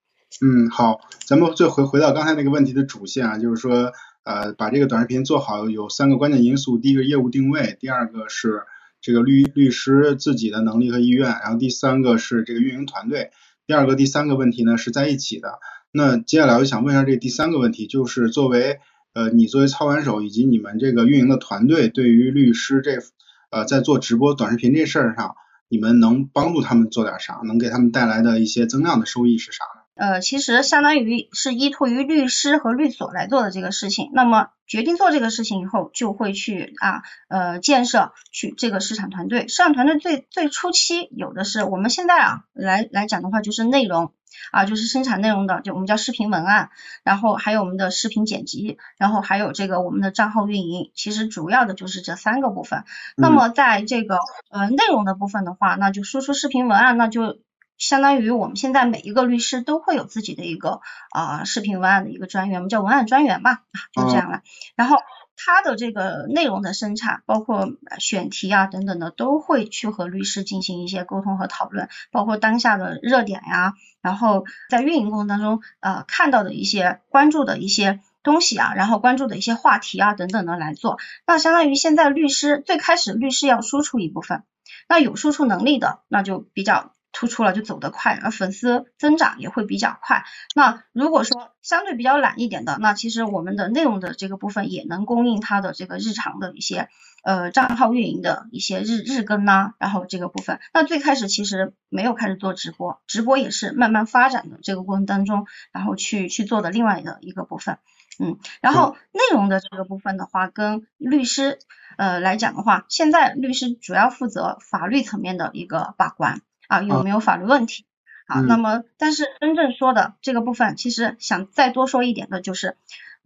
嗯，好，咱们再回回到刚才那个问题的主线啊，就是说呃把这个短视频做好有三个关键因素，第一个业务定位，第二个是。这个律律师自己的能力和意愿，然后第三个是这个运营团队，第二个、第三个问题呢是在一起的。那接下来我想问一下这第三个问题，就是作为呃你作为操盘手以及你们这个运营的团队，对于律师这呃在做直播短视频这事儿上，你们能帮助他们做点啥？能给他们带来的一些增量的收益是啥呢？呃，其实相当于是依托于律师和律所来做的这个事情。那么决定做这个事情以后，就会去啊呃建设去这个市场团队。市场团队最最初期有的是，我们现在啊来来讲的话，就是内容啊，就是生产内容的，就我们叫视频文案，然后还有我们的视频剪辑，然后还有这个我们的账号运营。其实主要的就是这三个部分。那么在这个呃内容的部分的话，那就输出视频文案，那就。相当于我们现在每一个律师都会有自己的一个啊视频文案的一个专员，我们叫文案专员吧，就这样了。然后他的这个内容的生产，包括选题啊等等的，都会去和律师进行一些沟通和讨论，包括当下的热点呀，然后在运营过程当中呃看到的一些关注的一些东西啊，然后关注的一些话题啊等等的来做。那相当于现在律师最开始律师要输出一部分，那有输出能力的那就比较。突出了就走得快，而粉丝增长也会比较快。那如果说相对比较懒一点的，那其实我们的内容的这个部分也能供应他的这个日常的一些呃账号运营的一些日日更呐，然后这个部分。那最开始其实没有开始做直播，直播也是慢慢发展的这个过程当中，然后去去做的另外的一个部分。嗯，然后内容的这个部分的话，跟律师呃来讲的话，现在律师主要负责法律层面的一个把关。啊，有没有法律问题？啊，那么但是真正说的这个部分，其实想再多说一点的就是，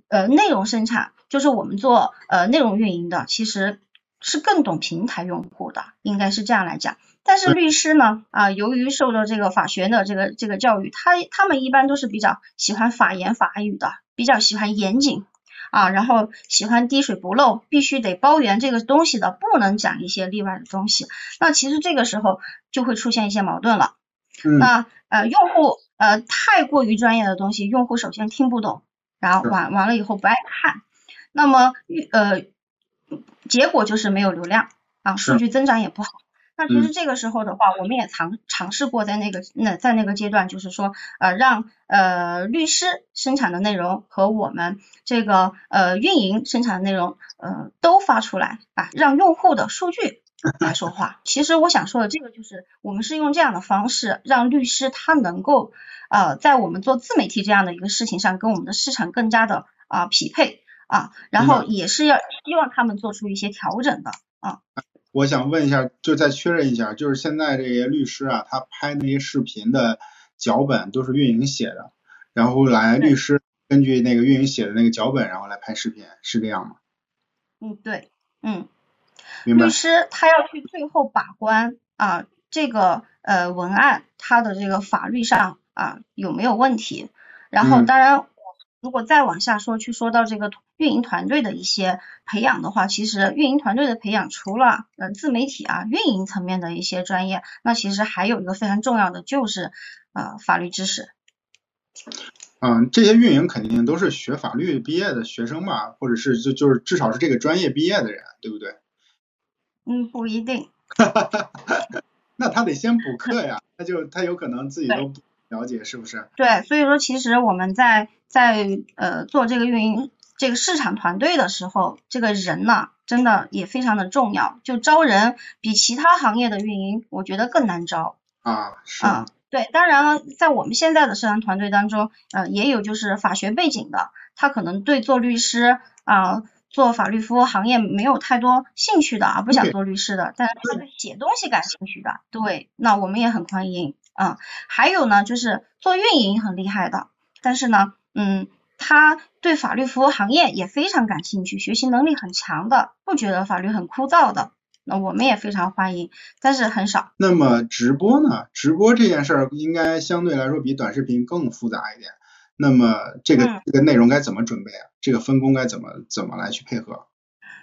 呃，内容生产，就是我们做呃内容运营的，其实是更懂平台用户的，应该是这样来讲。但是律师呢，啊，由于受到这个法学的这个这个教育，他他们一般都是比较喜欢法言法语的，比较喜欢严谨。啊，然后喜欢滴水不漏，必须得包圆这个东西的，不能讲一些例外的东西。那其实这个时候就会出现一些矛盾了。那呃，用户呃太过于专业的东西，用户首先听不懂，然后完完了以后不爱看，那么呃结果就是没有流量啊，数据增长也不好。那其实这个时候的话，我们也尝尝试过在那个那在那个阶段，就是说呃让呃律师生产的内容和我们这个呃运营生产的内容呃都发出来啊，让用户的数据来说话。其实我想说的这个就是，我们是用这样的方式让律师他能够呃在我们做自媒体这样的一个事情上跟我们的市场更加的啊匹配啊，然后也是要希望他们做出一些调整的啊。我想问一下，就再确认一下，就是现在这些律师啊，他拍那些视频的脚本都是运营写的，然后来律师根据那个运营写的那个脚本，然后来拍视频，是这样吗？嗯，对，嗯，律师他要去最后把关啊，这个呃文案它的这个法律上啊有没有问题，然后当然。如果再往下说，去说到这个运营团队的一些培养的话，其实运营团队的培养除了呃自媒体啊运营层面的一些专业，那其实还有一个非常重要的就是呃法律知识。嗯，这些运营肯定都是学法律毕业的学生吧，或者是就就是至少是这个专业毕业的人，对不对？嗯，不一定。(laughs) 那他得先补课呀，他就他有可能自己都不。了解是不是？对，所以说其实我们在在呃做这个运营这个市场团队的时候，这个人呢真的也非常的重要。就招人比其他行业的运营，我觉得更难招。啊，是。啊，对，当然了，在我们现在的社团团队当中，呃，也有就是法学背景的，他可能对做律师啊。做法律服务行业没有太多兴趣的啊，不想做律师的，但是他对写东西感兴趣的，对，那我们也很欢迎啊。还有呢，就是做运营很厉害的，但是呢，嗯，他对法律服务行业也非常感兴趣，学习能力很强的，不觉得法律很枯燥的，那我们也非常欢迎，但是很少。那么直播呢？直播这件事儿应该相对来说比短视频更复杂一点。那么这个这个内容该怎么准备啊？这个分工该怎么怎么来去配合？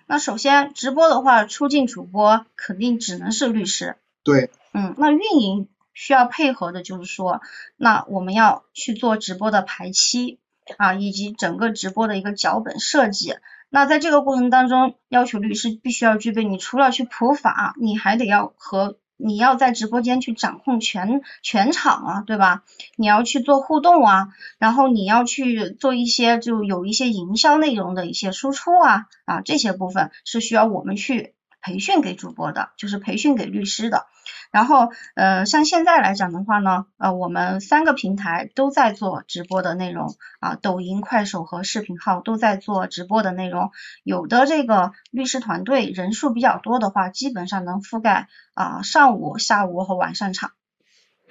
那首先直播的话，出镜主播肯定只能是律师。对。嗯，那运营需要配合的就是说，那我们要去做直播的排期啊，以及整个直播的一个脚本设计。那在这个过程当中，要求律师必须要具备，你除了去普法，你还得要和。你要在直播间去掌控全全场啊，对吧？你要去做互动啊，然后你要去做一些就有一些营销内容的一些输出啊啊，这些部分是需要我们去。培训给主播的，就是培训给律师的。然后，呃，像现在来讲的话呢，呃，我们三个平台都在做直播的内容啊，抖音、快手和视频号都在做直播的内容。有的这个律师团队人数比较多的话，基本上能覆盖啊上午、下午和晚上场，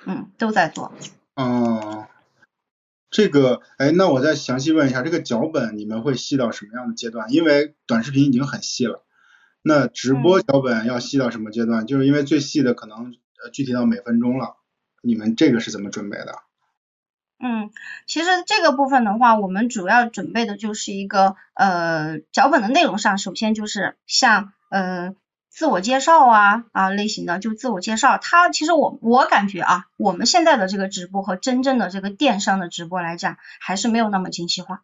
嗯，都在做。哦，这个，哎，那我再详细问一下，这个脚本你们会细到什么样的阶段？因为短视频已经很细了。那直播脚本要细到什么阶段？就是因为最细的可能呃具体到每分钟了，你们这个是怎么准备的？嗯，其实这个部分的话，我们主要准备的就是一个呃脚本的内容上，首先就是像呃自我介绍啊啊类型的，就自我介绍。它其实我我感觉啊，我们现在的这个直播和真正的这个电商的直播来讲，还是没有那么精细化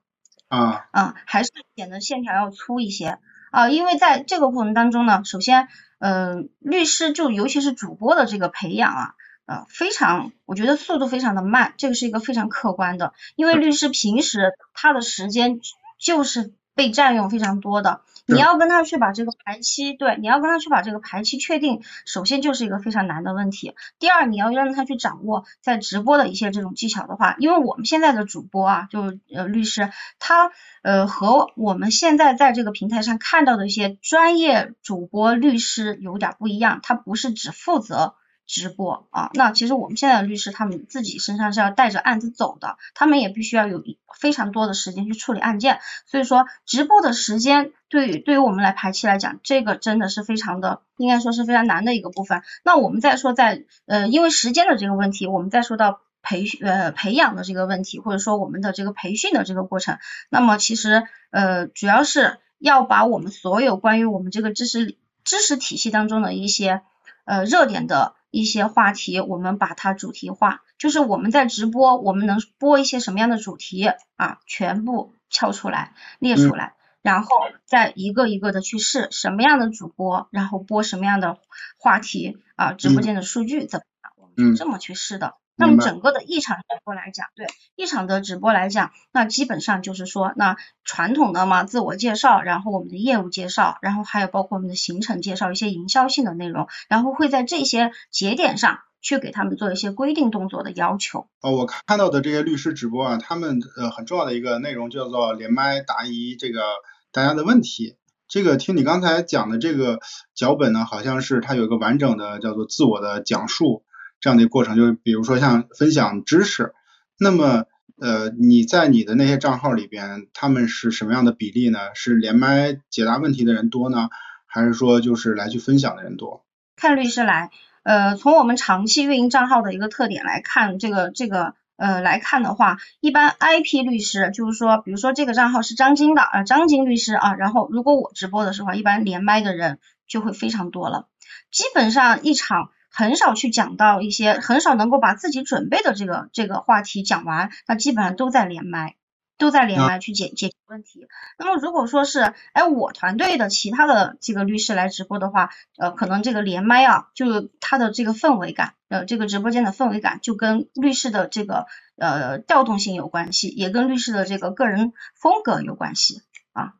啊啊，还是显得线条要粗一些。啊，因为在这个过程当中呢，首先，嗯，律师就尤其是主播的这个培养啊，呃，非常，我觉得速度非常的慢，这个是一个非常客观的，因为律师平时他的时间就是被占用非常多的。你要跟他去把这个排期，对，你要跟他去把这个排期确定，首先就是一个非常难的问题。第二，你要让他去掌握在直播的一些这种技巧的话，因为我们现在的主播啊，就呃律师，他呃和我们现在在这个平台上看到的一些专业主播律师有点不一样，他不是只负责。直播啊，那其实我们现在的律师他们自己身上是要带着案子走的，他们也必须要有非常多的时间去处理案件，所以说直播的时间对于对于我们来排期来讲，这个真的是非常的，应该说是非常难的一个部分。那我们再说在呃因为时间的这个问题，我们再说到培呃培养的这个问题，或者说我们的这个培训的这个过程，那么其实呃主要是要把我们所有关于我们这个知识知识体系当中的一些呃热点的。一些话题，我们把它主题化，就是我们在直播，我们能播一些什么样的主题啊，全部敲出来列出来，然后再一个一个的去试什么样的主播，然后播什么样的话题啊，直播间的数据怎么样，我们是这么去试的。那么整个的一场直播来讲，对一场的直播来讲，那基本上就是说，那传统的嘛，自我介绍，然后我们的业务介绍，然后还有包括我们的行程介绍，一些营销性的内容，然后会在这些节点上去给他们做一些规定动作的要求。哦，我看到的这些律师直播啊，他们呃很重要的一个内容叫做连麦答疑这个大家的问题。这个听你刚才讲的这个脚本呢，好像是它有一个完整的叫做自我的讲述。这样的一个过程，就是比如说像分享知识，那么呃你在你的那些账号里边，他们是什么样的比例呢？是连麦解答问题的人多呢，还是说就是来去分享的人多？看律师来，呃从我们长期运营账号的一个特点来看，这个这个呃来看的话，一般 IP 律师就是说，比如说这个账号是张晶的啊张晶律师啊，然后如果我直播的时候，一般连麦的人就会非常多了，基本上一场。很少去讲到一些，很少能够把自己准备的这个这个话题讲完，那基本上都在连麦，都在连麦去解解决问题。那么如果说是，哎，我团队的其他的这个律师来直播的话，呃，可能这个连麦啊，就他的这个氛围感，呃，这个直播间的氛围感，就跟律师的这个呃调动性有关系，也跟律师的这个个人风格有关系啊，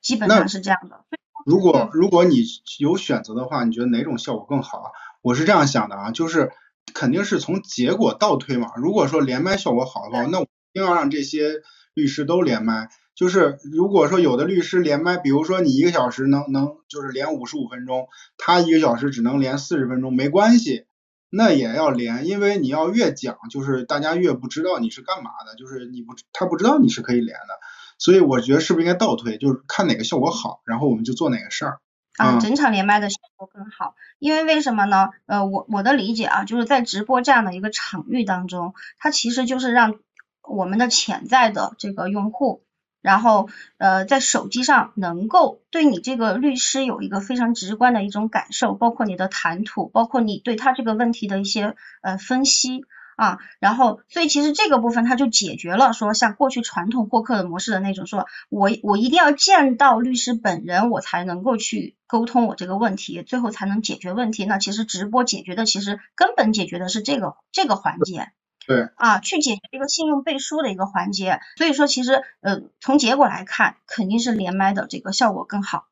基本上是这样的。如果如果你有选择的话，你觉得哪种效果更好啊？我是这样想的啊，就是肯定是从结果倒推嘛。如果说连麦效果好的话，那我一定要让这些律师都连麦。就是如果说有的律师连麦，比如说你一个小时能能就是连五十五分钟，他一个小时只能连四十分钟，没关系，那也要连，因为你要越讲，就是大家越不知道你是干嘛的，就是你不他不知道你是可以连的，所以我觉得是不是应该倒推，就是看哪个效果好，然后我们就做哪个事儿。啊，整场连麦的效果更好，因为为什么呢？呃，我我的理解啊，就是在直播这样的一个场域当中，它其实就是让我们的潜在的这个用户。然后，呃，在手机上能够对你这个律师有一个非常直观的一种感受，包括你的谈吐，包括你对他这个问题的一些呃分析啊。然后，所以其实这个部分它就解决了说像过去传统获客的模式的那种，说我我一定要见到律师本人，我才能够去沟通我这个问题，最后才能解决问题。那其实直播解决的，其实根本解决的是这个这个环节。对啊，去解决一个信用背书的一个环节，所以说其实呃从结果来看，肯定是连麦的这个效果更好。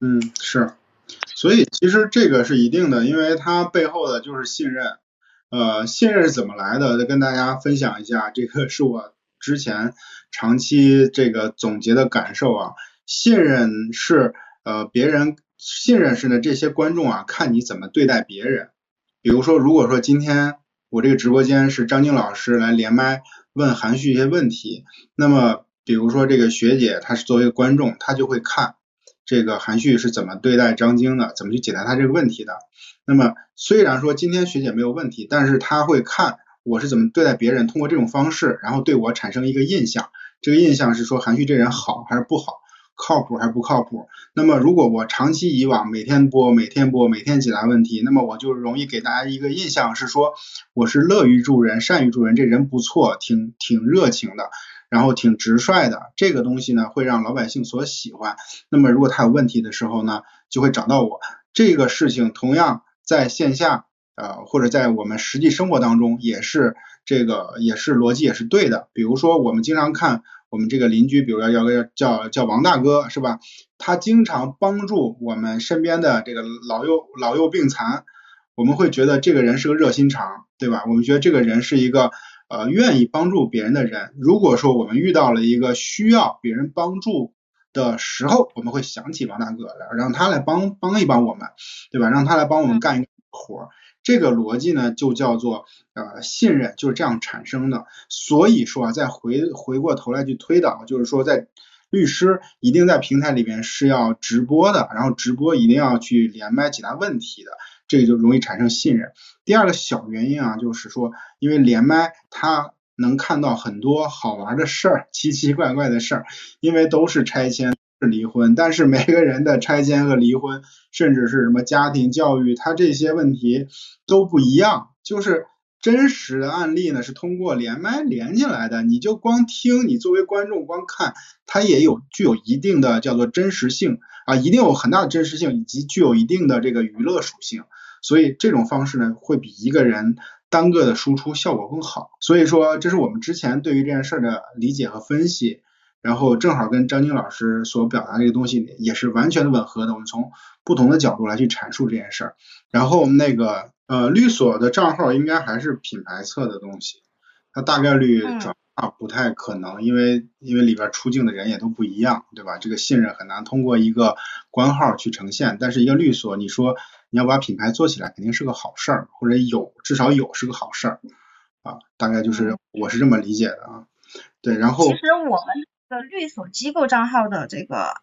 嗯，是，所以其实这个是一定的，因为它背后的就是信任。呃，信任是怎么来的？再跟大家分享一下，这个是我之前长期这个总结的感受啊。信任是呃别人信任是呢这些观众啊看你怎么对待别人。比如说，如果说今天。我这个直播间是张晶老师来连麦问韩旭一些问题，那么比如说这个学姐她是作为观众，她就会看这个韩旭是怎么对待张晶的，怎么去解答他这个问题的。那么虽然说今天学姐没有问题，但是她会看我是怎么对待别人，通过这种方式，然后对我产生一个印象，这个印象是说韩旭这人好还是不好。靠谱还是不靠谱？那么如果我长期以往每天播、每天播、每天解答问题，那么我就容易给大家一个印象是说我是乐于助人、善于助人，这人不错，挺挺热情的，然后挺直率的。这个东西呢会让老百姓所喜欢。那么如果他有问题的时候呢，就会找到我。这个事情同样在线下呃或者在我们实际生活当中也是这个也是逻辑也是对的。比如说我们经常看。我们这个邻居，比如要要个叫叫王大哥是吧？他经常帮助我们身边的这个老幼老幼病残，我们会觉得这个人是个热心肠，对吧？我们觉得这个人是一个呃愿意帮助别人的人。如果说我们遇到了一个需要别人帮助的时候，我们会想起王大哥来，让他来帮帮一帮我们，对吧？让他来帮我们干一个活。这个逻辑呢，就叫做呃信任，就是这样产生的。所以说啊，再回回过头来去推导，就是说在律师一定在平台里面是要直播的，然后直播一定要去连麦解答问题的，这个就容易产生信任。第二个小原因啊，就是说因为连麦它能看到很多好玩的事儿，奇奇怪怪的事儿，因为都是拆迁。是离婚，但是每个人的拆迁和离婚，甚至是什么家庭教育，他这些问题都不一样。就是真实的案例呢，是通过连麦连进来的，你就光听，你作为观众光看，它也有具有一定的叫做真实性啊，一定有很大的真实性，以及具有一定的这个娱乐属性。所以这种方式呢，会比一个人单个的输出效果更好。所以说，这是我们之前对于这件事的理解和分析。然后正好跟张晶老师所表达这个东西也是完全的吻合的，我们从不同的角度来去阐述这件事儿。然后那个呃律所的账号应该还是品牌侧的东西，它大概率转化不太可能，因为因为里边出镜的人也都不一样，对吧？这个信任很难通过一个官号去呈现。但是一个律所，你说你要把品牌做起来，肯定是个好事儿，或者有至少有是个好事儿啊，大概就是我是这么理解的啊。对，然后其实我们。的律所机构账号的这个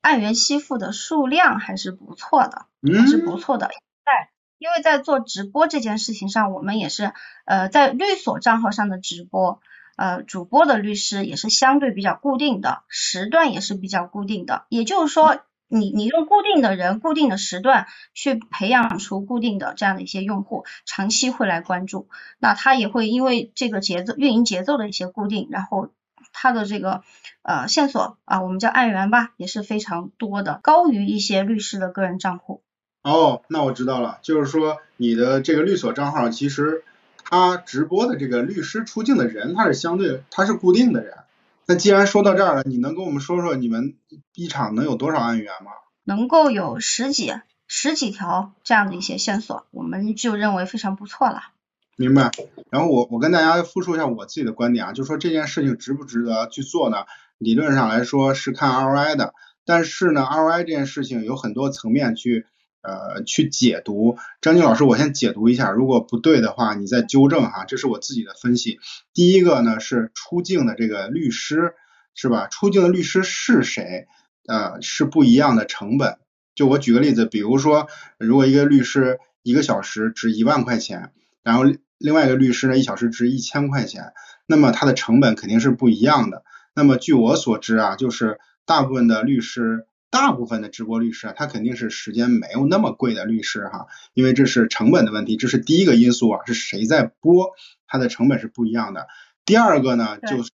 案源吸附的数量还是不错的，还是不错的。在因为在做直播这件事情上，我们也是呃在律所账号上的直播，呃主播的律师也是相对比较固定的，时段也是比较固定的。也就是说，你你用固定的人、固定的时段去培养出固定的这样的一些用户，长期会来关注，那他也会因为这个节奏、运营节奏的一些固定，然后。它的这个呃线索啊，我们叫案源吧，也是非常多的，高于一些律师的个人账户。哦，那我知道了，就是说你的这个律所账号，其实他直播的这个律师出镜的人，他是相对他是固定的人。那既然说到这儿了，你能跟我们说说你们一场能有多少案源吗？能够有十几十几条这样的一些线索，我们就认为非常不错了。明白。然后我我跟大家复述一下我自己的观点啊，就说这件事情值不值得去做呢？理论上来说是看 ROI 的，但是呢，ROI 这件事情有很多层面去呃去解读。张静老师，我先解读一下，如果不对的话，你再纠正哈。这是我自己的分析。第一个呢是出境的这个律师是吧？出境的律师是谁？呃，是不一样的成本。就我举个例子，比如说，如果一个律师一个小时值一万块钱，然后另外一个律师呢一小时值一千块钱，那么他的成本肯定是不一样的。那么据我所知啊，就是大部分的律师，大部分的直播律师啊，他肯定是时间没有那么贵的律师哈，因为这是成本的问题，这是第一个因素啊，是谁在播，它的成本是不一样的。第二个呢，就是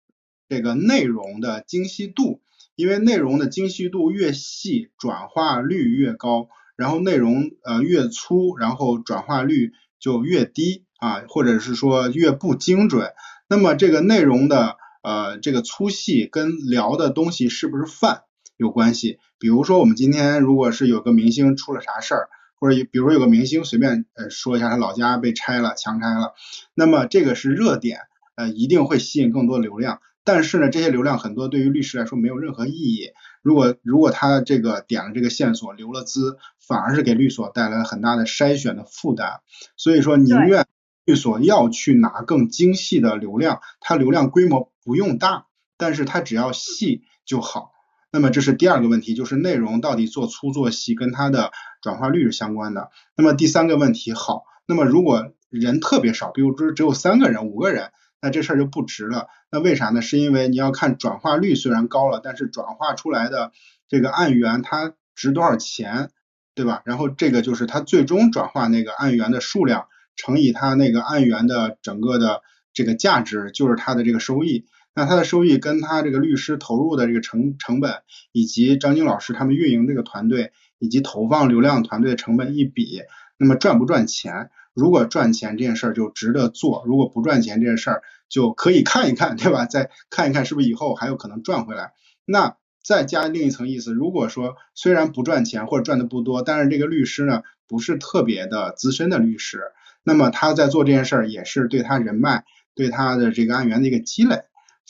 这个内容的精细度。因为内容的精细度越细，转化率越高，然后内容呃越粗，然后转化率就越低啊，或者是说越不精准。那么这个内容的呃这个粗细跟聊的东西是不是泛有关系？比如说我们今天如果是有个明星出了啥事儿，或者比如说有个明星随便呃说一下他老家被拆了强拆了，那么这个是热点，呃一定会吸引更多流量。但是呢，这些流量很多对于律师来说没有任何意义。如果如果他这个点了这个线索留了资，反而是给律所带来了很大的筛选的负担。所以说，宁愿律所要去拿更精细的流量，它流量规模不用大，但是它只要细就好。那么这是第二个问题，就是内容到底做粗做细跟它的转化率是相关的。那么第三个问题，好，那么如果人特别少，比如说只有三个人、五个人。那这事儿就不值了。那为啥呢？是因为你要看转化率虽然高了，但是转化出来的这个案源它值多少钱，对吧？然后这个就是它最终转化那个案源的数量乘以它那个案源的整个的这个价值，就是它的这个收益。那他的收益跟他这个律师投入的这个成成本，以及张晶老师他们运营这个团队以及投放流量团队的成本一比，那么赚不赚钱？如果赚钱这件事儿就值得做，如果不赚钱这件事儿就可以看一看，对吧？再看一看是不是以后还有可能赚回来。那再加另一层意思，如果说虽然不赚钱或者赚的不多，但是这个律师呢不是特别的资深的律师，那么他在做这件事儿也是对他人脉、对他的这个案源的一个积累，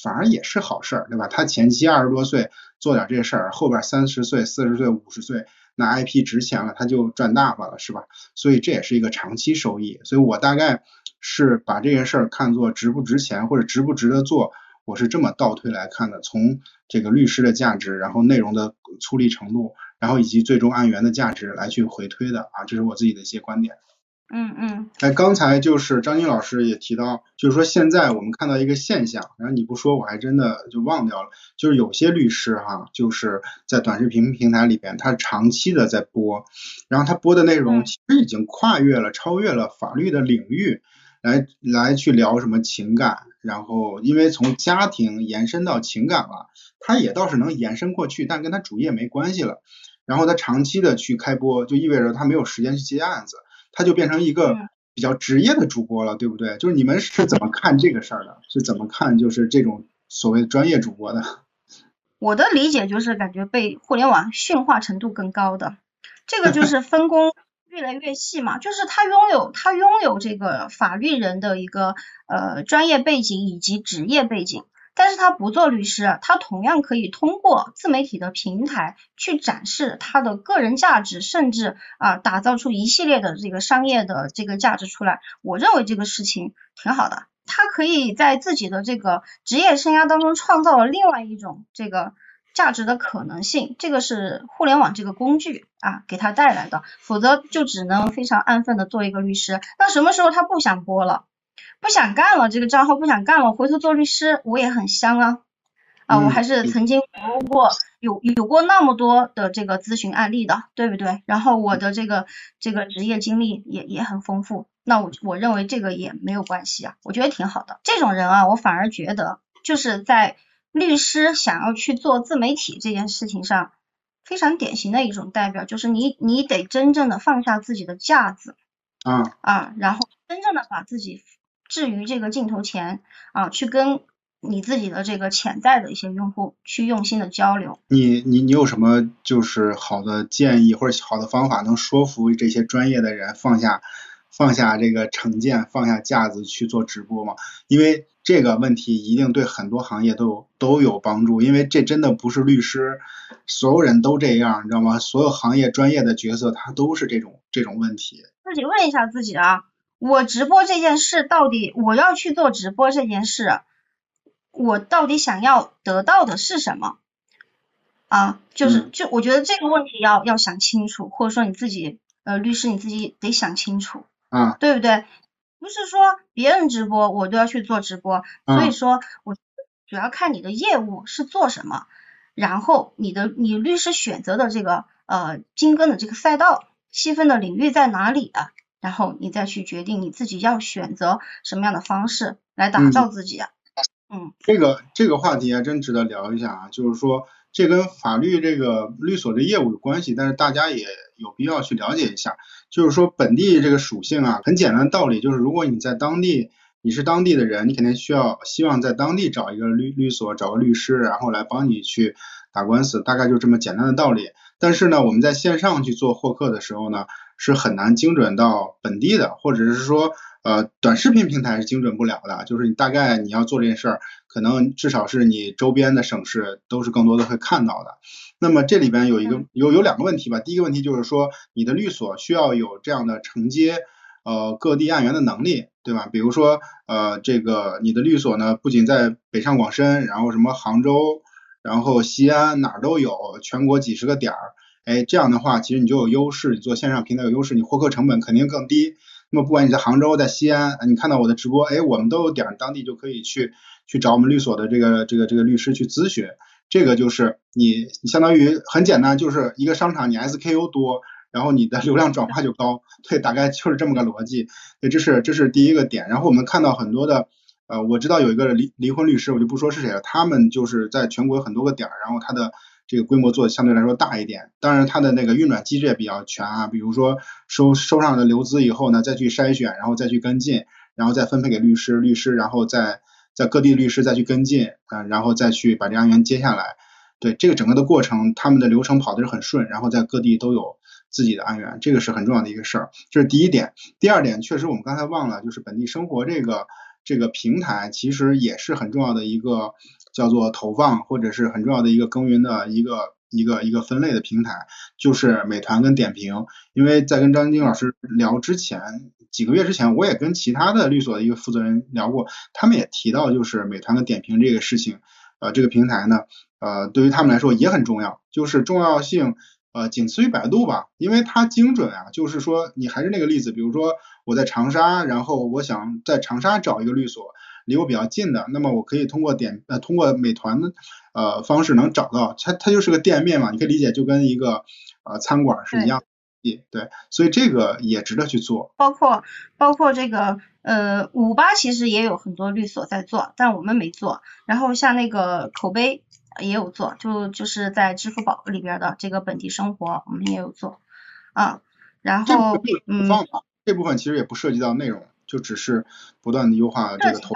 反而也是好事儿，对吧？他前期二十多岁做点这事儿，后边三十岁、四十岁、五十岁。那 IP 值钱了，他就赚大发了，是吧？所以这也是一个长期收益。所以我大概是把这件事儿看作值不值钱或者值不值得做，我是这么倒推来看的。从这个律师的价值，然后内容的粗粝程度，然后以及最终案源的价值来去回推的啊，这是我自己的一些观点。嗯嗯，哎，刚才就是张军老师也提到，就是说现在我们看到一个现象，然后你不说我还真的就忘掉了，就是有些律师哈，就是在短视频平台里边，他长期的在播，然后他播的内容其实已经跨越了、超越了法律的领域，来来去聊什么情感，然后因为从家庭延伸到情感了，他也倒是能延伸过去，但跟他主业没关系了，然后他长期的去开播，就意味着他没有时间去接案子。他就变成一个比较职业的主播了，对不对？就是你们是怎么看这个事儿的？是怎么看就是这种所谓的专业主播的？(laughs) 我的理解就是感觉被互联网驯化程度更高的，这个就是分工越来越细嘛，就是他拥有他拥有这个法律人的一个呃专业背景以及职业背景。但是他不做律师，他同样可以通过自媒体的平台去展示他的个人价值，甚至啊打造出一系列的这个商业的这个价值出来。我认为这个事情挺好的，他可以在自己的这个职业生涯当中创造了另外一种这个价值的可能性。这个是互联网这个工具啊给他带来的，否则就只能非常安分的做一个律师。那什么时候他不想播了？不想干了，这个账号不想干了，回头做律师我也很香啊啊！我还是曾经服务过，有有过那么多的这个咨询案例的，对不对？然后我的这个这个职业经历也也很丰富，那我我认为这个也没有关系啊，我觉得挺好的。这种人啊，我反而觉得就是在律师想要去做自媒体这件事情上，非常典型的一种代表，就是你你得真正的放下自己的架子嗯啊，然后真正的把自己。置于这个镜头前啊，去跟你自己的这个潜在的一些用户去用心的交流。你你你有什么就是好的建议或者好的方法，能说服这些专业的人放下放下这个成见，放下架子去做直播吗？因为这个问题一定对很多行业都有都有帮助，因为这真的不是律师，所有人都这样，你知道吗？所有行业专业的角色他都是这种这种问题。自己问一下自己啊，我直播这件事到底我要去做直播这件事。我到底想要得到的是什么啊？就是就我觉得这个问题要要想清楚，或者说你自己呃律师你自己得想清楚啊，对不对？不是说别人直播我都要去做直播，所以说我主要看你的业务是做什么，然后你的你律师选择的这个呃精耕的这个赛道细分的领域在哪里啊？然后你再去决定你自己要选择什么样的方式来打造自己啊。嗯，这个这个话题还真值得聊一下啊，就是说这跟法律这个律所的业务有关系，但是大家也有必要去了解一下。就是说本地这个属性啊，很简单的道理就是，如果你在当地，你是当地的人，你肯定需要希望在当地找一个律律所，找个律师，然后来帮你去打官司，大概就这么简单的道理。但是呢，我们在线上去做获客的时候呢，是很难精准到本地的，或者是说。呃，短视频平台是精准不了的，就是你大概你要做这件事儿，可能至少是你周边的省市都是更多的会看到的。那么这里边有一个有有两个问题吧，第一个问题就是说你的律所需要有这样的承接呃各地案源的能力，对吧？比如说呃这个你的律所呢，不仅在北上广深，然后什么杭州，然后西安哪儿都有，全国几十个点儿，哎这样的话其实你就有优势，你做线上平台有优势，你获客成本肯定更低。那么不管你在杭州，在西安，你看到我的直播，哎，我们都有点儿，当地就可以去去找我们律所的这个这个这个律师去咨询。这个就是你相当于很简单，就是一个商场，你 SKU 多，然后你的流量转化就高，对，大概就是这么个逻辑。对，这是这是第一个点。然后我们看到很多的，呃，我知道有一个离离婚律师，我就不说是谁了，他们就是在全国很多个点，然后他的。这个规模做的相对来说大一点，当然它的那个运转机制也比较全啊，比如说收收上的流资以后呢，再去筛选，然后再去跟进，然后再分配给律师，律师然后再在各地律师再去跟进，啊，然后再去把这案源接下来。对这个整个的过程，他们的流程跑的是很顺，然后在各地都有自己的案源，这个是很重要的一个事儿，这是第一点。第二点，确实我们刚才忘了，就是本地生活这个这个平台其实也是很重要的一个。叫做投放或者是很重要的一个耕耘的一个一个一个分类的平台，就是美团跟点评。因为在跟张晶老师聊之前，几个月之前，我也跟其他的律所的一个负责人聊过，他们也提到就是美团跟点评这个事情，呃，这个平台呢，呃，对于他们来说也很重要，就是重要性呃仅次于百度吧，因为它精准啊，就是说你还是那个例子，比如说我在长沙，然后我想在长沙找一个律所。离我比较近的，那么我可以通过点呃通过美团的呃方式能找到，它它就是个店面嘛，你可以理解就跟一个呃餐馆是一样，对，所以这个也值得去做。包括包括这个呃五八其实也有很多律所在做，但我们没做。然后像那个口碑也有做，就就是在支付宝里边的这个本地生活我们也有做啊。然后嗯，这部分其实也不涉及到内容，就只是不断的优化这个投。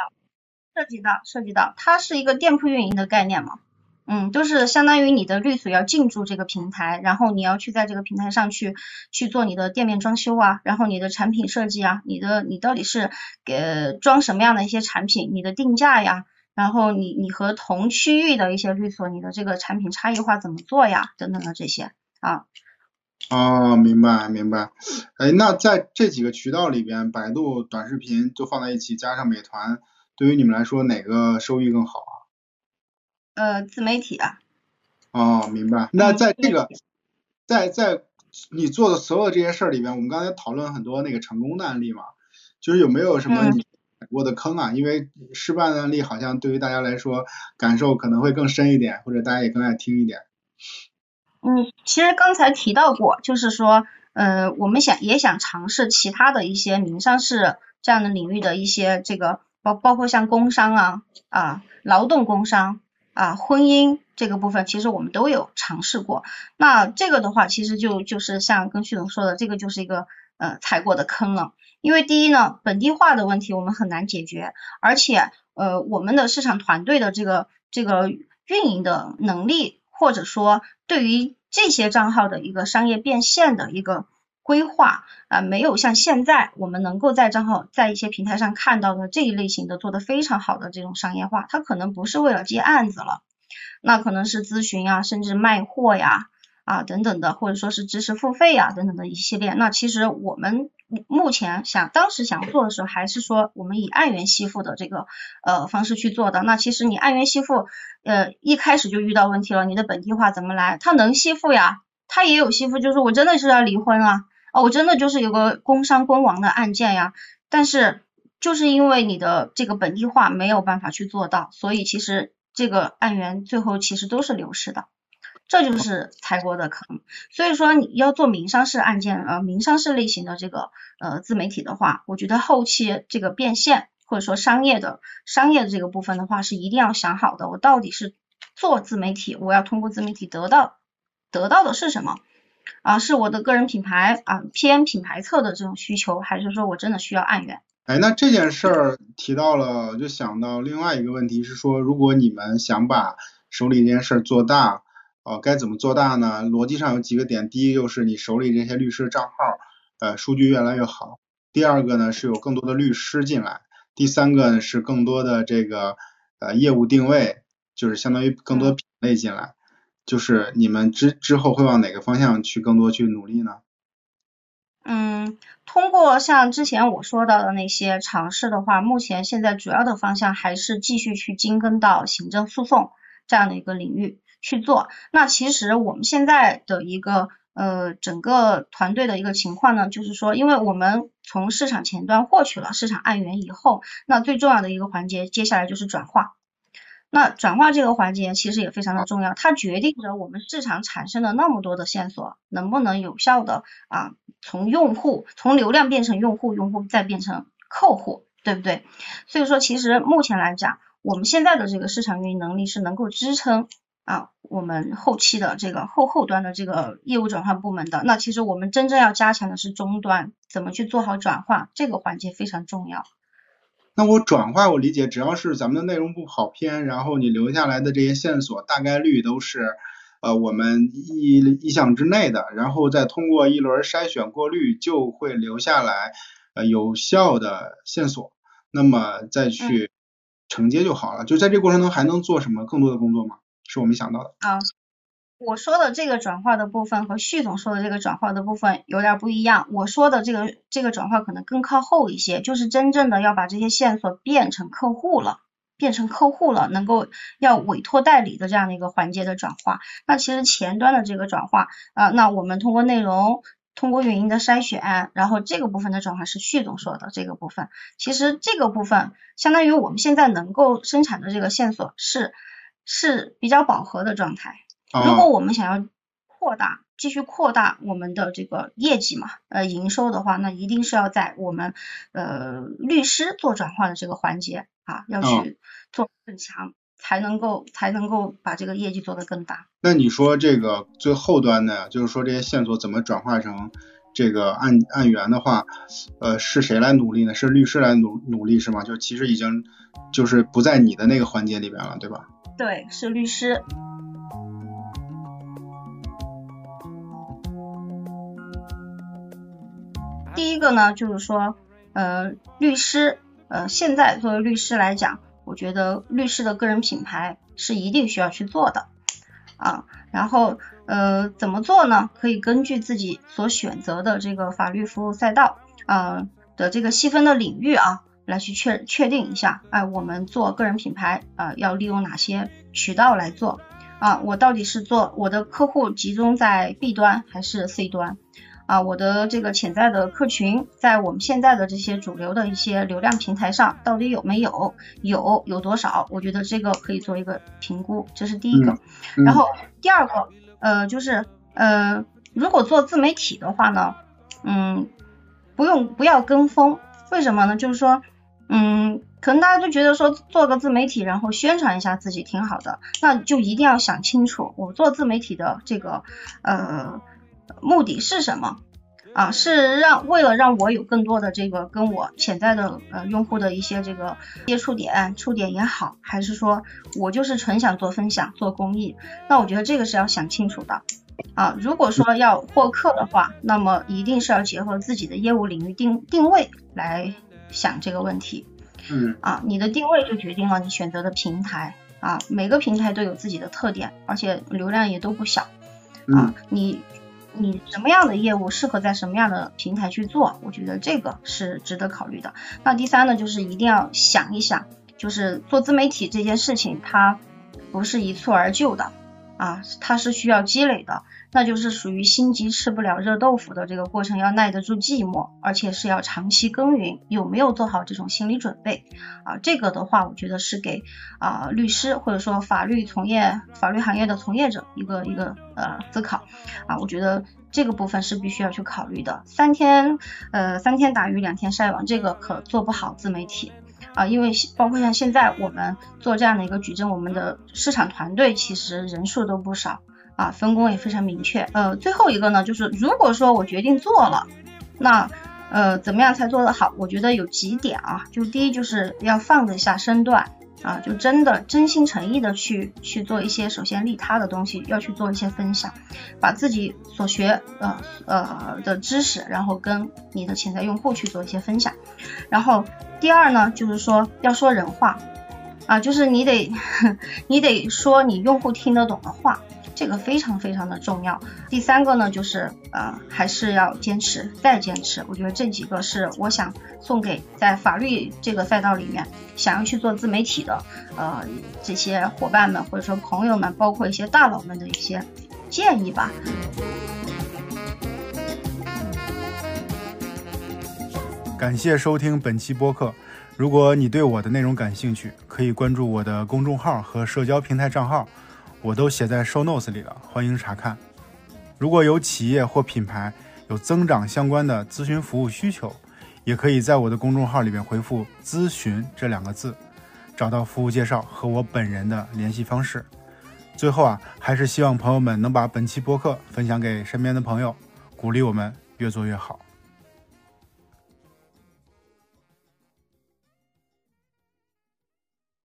涉及到涉及到，它是一个店铺运营的概念嘛，嗯，就是相当于你的律所要进驻这个平台，然后你要去在这个平台上去去做你的店面装修啊，然后你的产品设计啊，你的你到底是给装什么样的一些产品，你的定价呀，然后你你和同区域的一些律所，你的这个产品差异化怎么做呀，等等的这些啊。哦，明白明白，哎，那在这几个渠道里边，百度短视频就放在一起，加上美团。对于你们来说，哪个收益更好啊？呃，自媒体啊。哦，明白。那在这个，在在你做的所有这些事儿里边，我们刚才讨论很多那个成功的案例嘛，就是有没有什么你踩过的坑啊？因为失败的案例好像对于大家来说感受可能会更深一点，或者大家也更爱听一点。嗯，其实刚才提到过，就是说，呃，我们想也想尝试其他的一些民商事这样的领域的一些这个。包包括像工伤啊啊劳动工伤啊婚姻这个部分，其实我们都有尝试过。那这个的话，其实就就是像跟徐总说的，这个就是一个呃踩过的坑了。因为第一呢，本地化的问题我们很难解决，而且呃我们的市场团队的这个这个运营的能力，或者说对于这些账号的一个商业变现的一个规划啊，没有像现在我们能够在账号在一些平台上看到的这一类型的做的非常好的这种商业化，它可能不是为了接案子了，那可能是咨询啊，甚至卖货呀。啊，等等的，或者说是知识付费啊，等等的一系列。那其实我们目前想，当时想做的时候，还是说我们以按元吸附的这个呃方式去做的。那其实你按元吸附，呃，一开始就遇到问题了，你的本地化怎么来？它能吸附呀，它也有吸附，就是我真的是要离婚啊，哦，我真的就是有个工伤工亡的案件呀。但是就是因为你的这个本地化没有办法去做到，所以其实这个案源最后其实都是流失的。这就是财国的坑，所以说你要做民商事案件，呃，民商事类型的这个呃自媒体的话，我觉得后期这个变现或者说商业的商业的这个部分的话，是一定要想好的。我到底是做自媒体，我要通过自媒体得到得到的是什么？啊，是我的个人品牌啊，偏品牌侧的这种需求，还是说我真的需要案源？哎，那这件事儿提到了，就想到另外一个问题是说，如果你们想把手里这件事儿做大。哦，该怎么做大呢？逻辑上有几个点，第一就是你手里这些律师账号，呃，数据越来越好。第二个呢是有更多的律师进来。第三个呢是更多的这个呃业务定位，就是相当于更多品类进来。就是你们之之后会往哪个方向去更多去努力呢？嗯，通过像之前我说到的那些尝试的话，目前现在主要的方向还是继续去精耕到行政诉讼这样的一个领域。去做，那其实我们现在的一个呃整个团队的一个情况呢，就是说，因为我们从市场前端获取了市场案源以后，那最重要的一个环节，接下来就是转化。那转化这个环节其实也非常的重要，它决定着我们市场产生的那么多的线索能不能有效的啊从用户从流量变成用户，用户再变成客户，对不对？所以说，其实目前来讲，我们现在的这个市场运营能力是能够支撑。啊，我们后期的这个后后端的这个业务转换部门的，那其实我们真正要加强的是终端，怎么去做好转化，这个环节非常重要。那我转化，我理解只要是咱们的内容不跑偏，然后你留下来的这些线索，大概率都是呃我们意意向之内的，然后再通过一轮筛选过滤，就会留下来呃有效的线索，那么再去承接就好了。就在这过程中还能做什么更多的工作吗？是我没想到的啊！我说的这个转化的部分和旭总说的这个转化的部分有点不一样。我说的这个这个转化可能更靠后一些，就是真正的要把这些线索变成客户了，变成客户了，能够要委托代理的这样的一个环节的转化。那其实前端的这个转化啊，那我们通过内容，通过运营的筛选，然后这个部分的转化是旭总说的这个部分。其实这个部分相当于我们现在能够生产的这个线索是。是比较饱和的状态。如果我们想要扩大，继续扩大我们的这个业绩嘛，呃，营收的话，那一定是要在我们呃律师做转化的这个环节啊，要去做更强，才能够才能够把这个业绩做得更大。那你说这个最后端的，就是说这些线索怎么转化成这个案案源的话，呃，是谁来努力呢？是律师来努努力是吗？就其实已经就是不在你的那个环节里边了，对吧？对，是律师。第一个呢，就是说，呃，律师，呃，现在作为律师来讲，我觉得律师的个人品牌是一定需要去做的啊。然后，呃，怎么做呢？可以根据自己所选择的这个法律服务赛道啊的这个细分的领域啊。来去确确定一下，哎，我们做个人品牌啊，要利用哪些渠道来做啊？我到底是做我的客户集中在 B 端还是 C 端啊？我的这个潜在的客群在我们现在的这些主流的一些流量平台上到底有没有？有有多少？我觉得这个可以做一个评估，这是第一个。然后第二个，呃，就是呃，如果做自媒体的话呢，嗯，不用不要跟风，为什么呢？就是说。嗯，可能大家都觉得说做个自媒体，然后宣传一下自己挺好的，那就一定要想清楚，我做自媒体的这个呃目的是什么啊，是让为了让我有更多的这个跟我潜在的呃用户的一些这个接触点、触点也好，还是说我就是纯想做分享、做公益？那我觉得这个是要想清楚的啊。如果说要获客的话，那么一定是要结合自己的业务领域定定位来想这个问题。嗯啊，你的定位就决定了你选择的平台啊，每个平台都有自己的特点，而且流量也都不小啊，你。你什么样的业务适合在什么样的平台去做？我觉得这个是值得考虑的。那第三呢，就是一定要想一想，就是做自媒体这件事情，它不是一蹴而就的。啊，它是需要积累的，那就是属于心急吃不了热豆腐的这个过程，要耐得住寂寞，而且是要长期耕耘，有没有做好这种心理准备？啊，这个的话，我觉得是给啊律师或者说法律从业、法律行业的从业者一个一个呃思考。啊，我觉得这个部分是必须要去考虑的。三天呃三天打鱼两天晒网，这个可做不好自媒体。啊，因为包括像现在我们做这样的一个矩阵，我们的市场团队其实人数都不少啊，分工也非常明确。呃，最后一个呢，就是如果说我决定做了，那呃怎么样才做得好？我觉得有几点啊，就第一就是要放得下身段。啊，就真的真心诚意的去去做一些首先利他的东西，要去做一些分享，把自己所学呃呃的知识，然后跟你的潜在用户去做一些分享。然后第二呢，就是说要说人话啊，就是你得 (laughs) 你得说你用户听得懂的话。这个非常非常的重要。第三个呢，就是呃，还是要坚持再坚持。我觉得这几个是我想送给在法律这个赛道里面想要去做自媒体的呃这些伙伴们或者说朋友们，包括一些大佬们的一些建议吧。感谢收听本期播客。如果你对我的内容感兴趣，可以关注我的公众号和社交平台账号。我都写在 show notes 里了，欢迎查看。如果有企业或品牌有增长相关的咨询服务需求，也可以在我的公众号里面回复“咨询”这两个字，找到服务介绍和我本人的联系方式。最后啊，还是希望朋友们能把本期播客分享给身边的朋友，鼓励我们越做越好。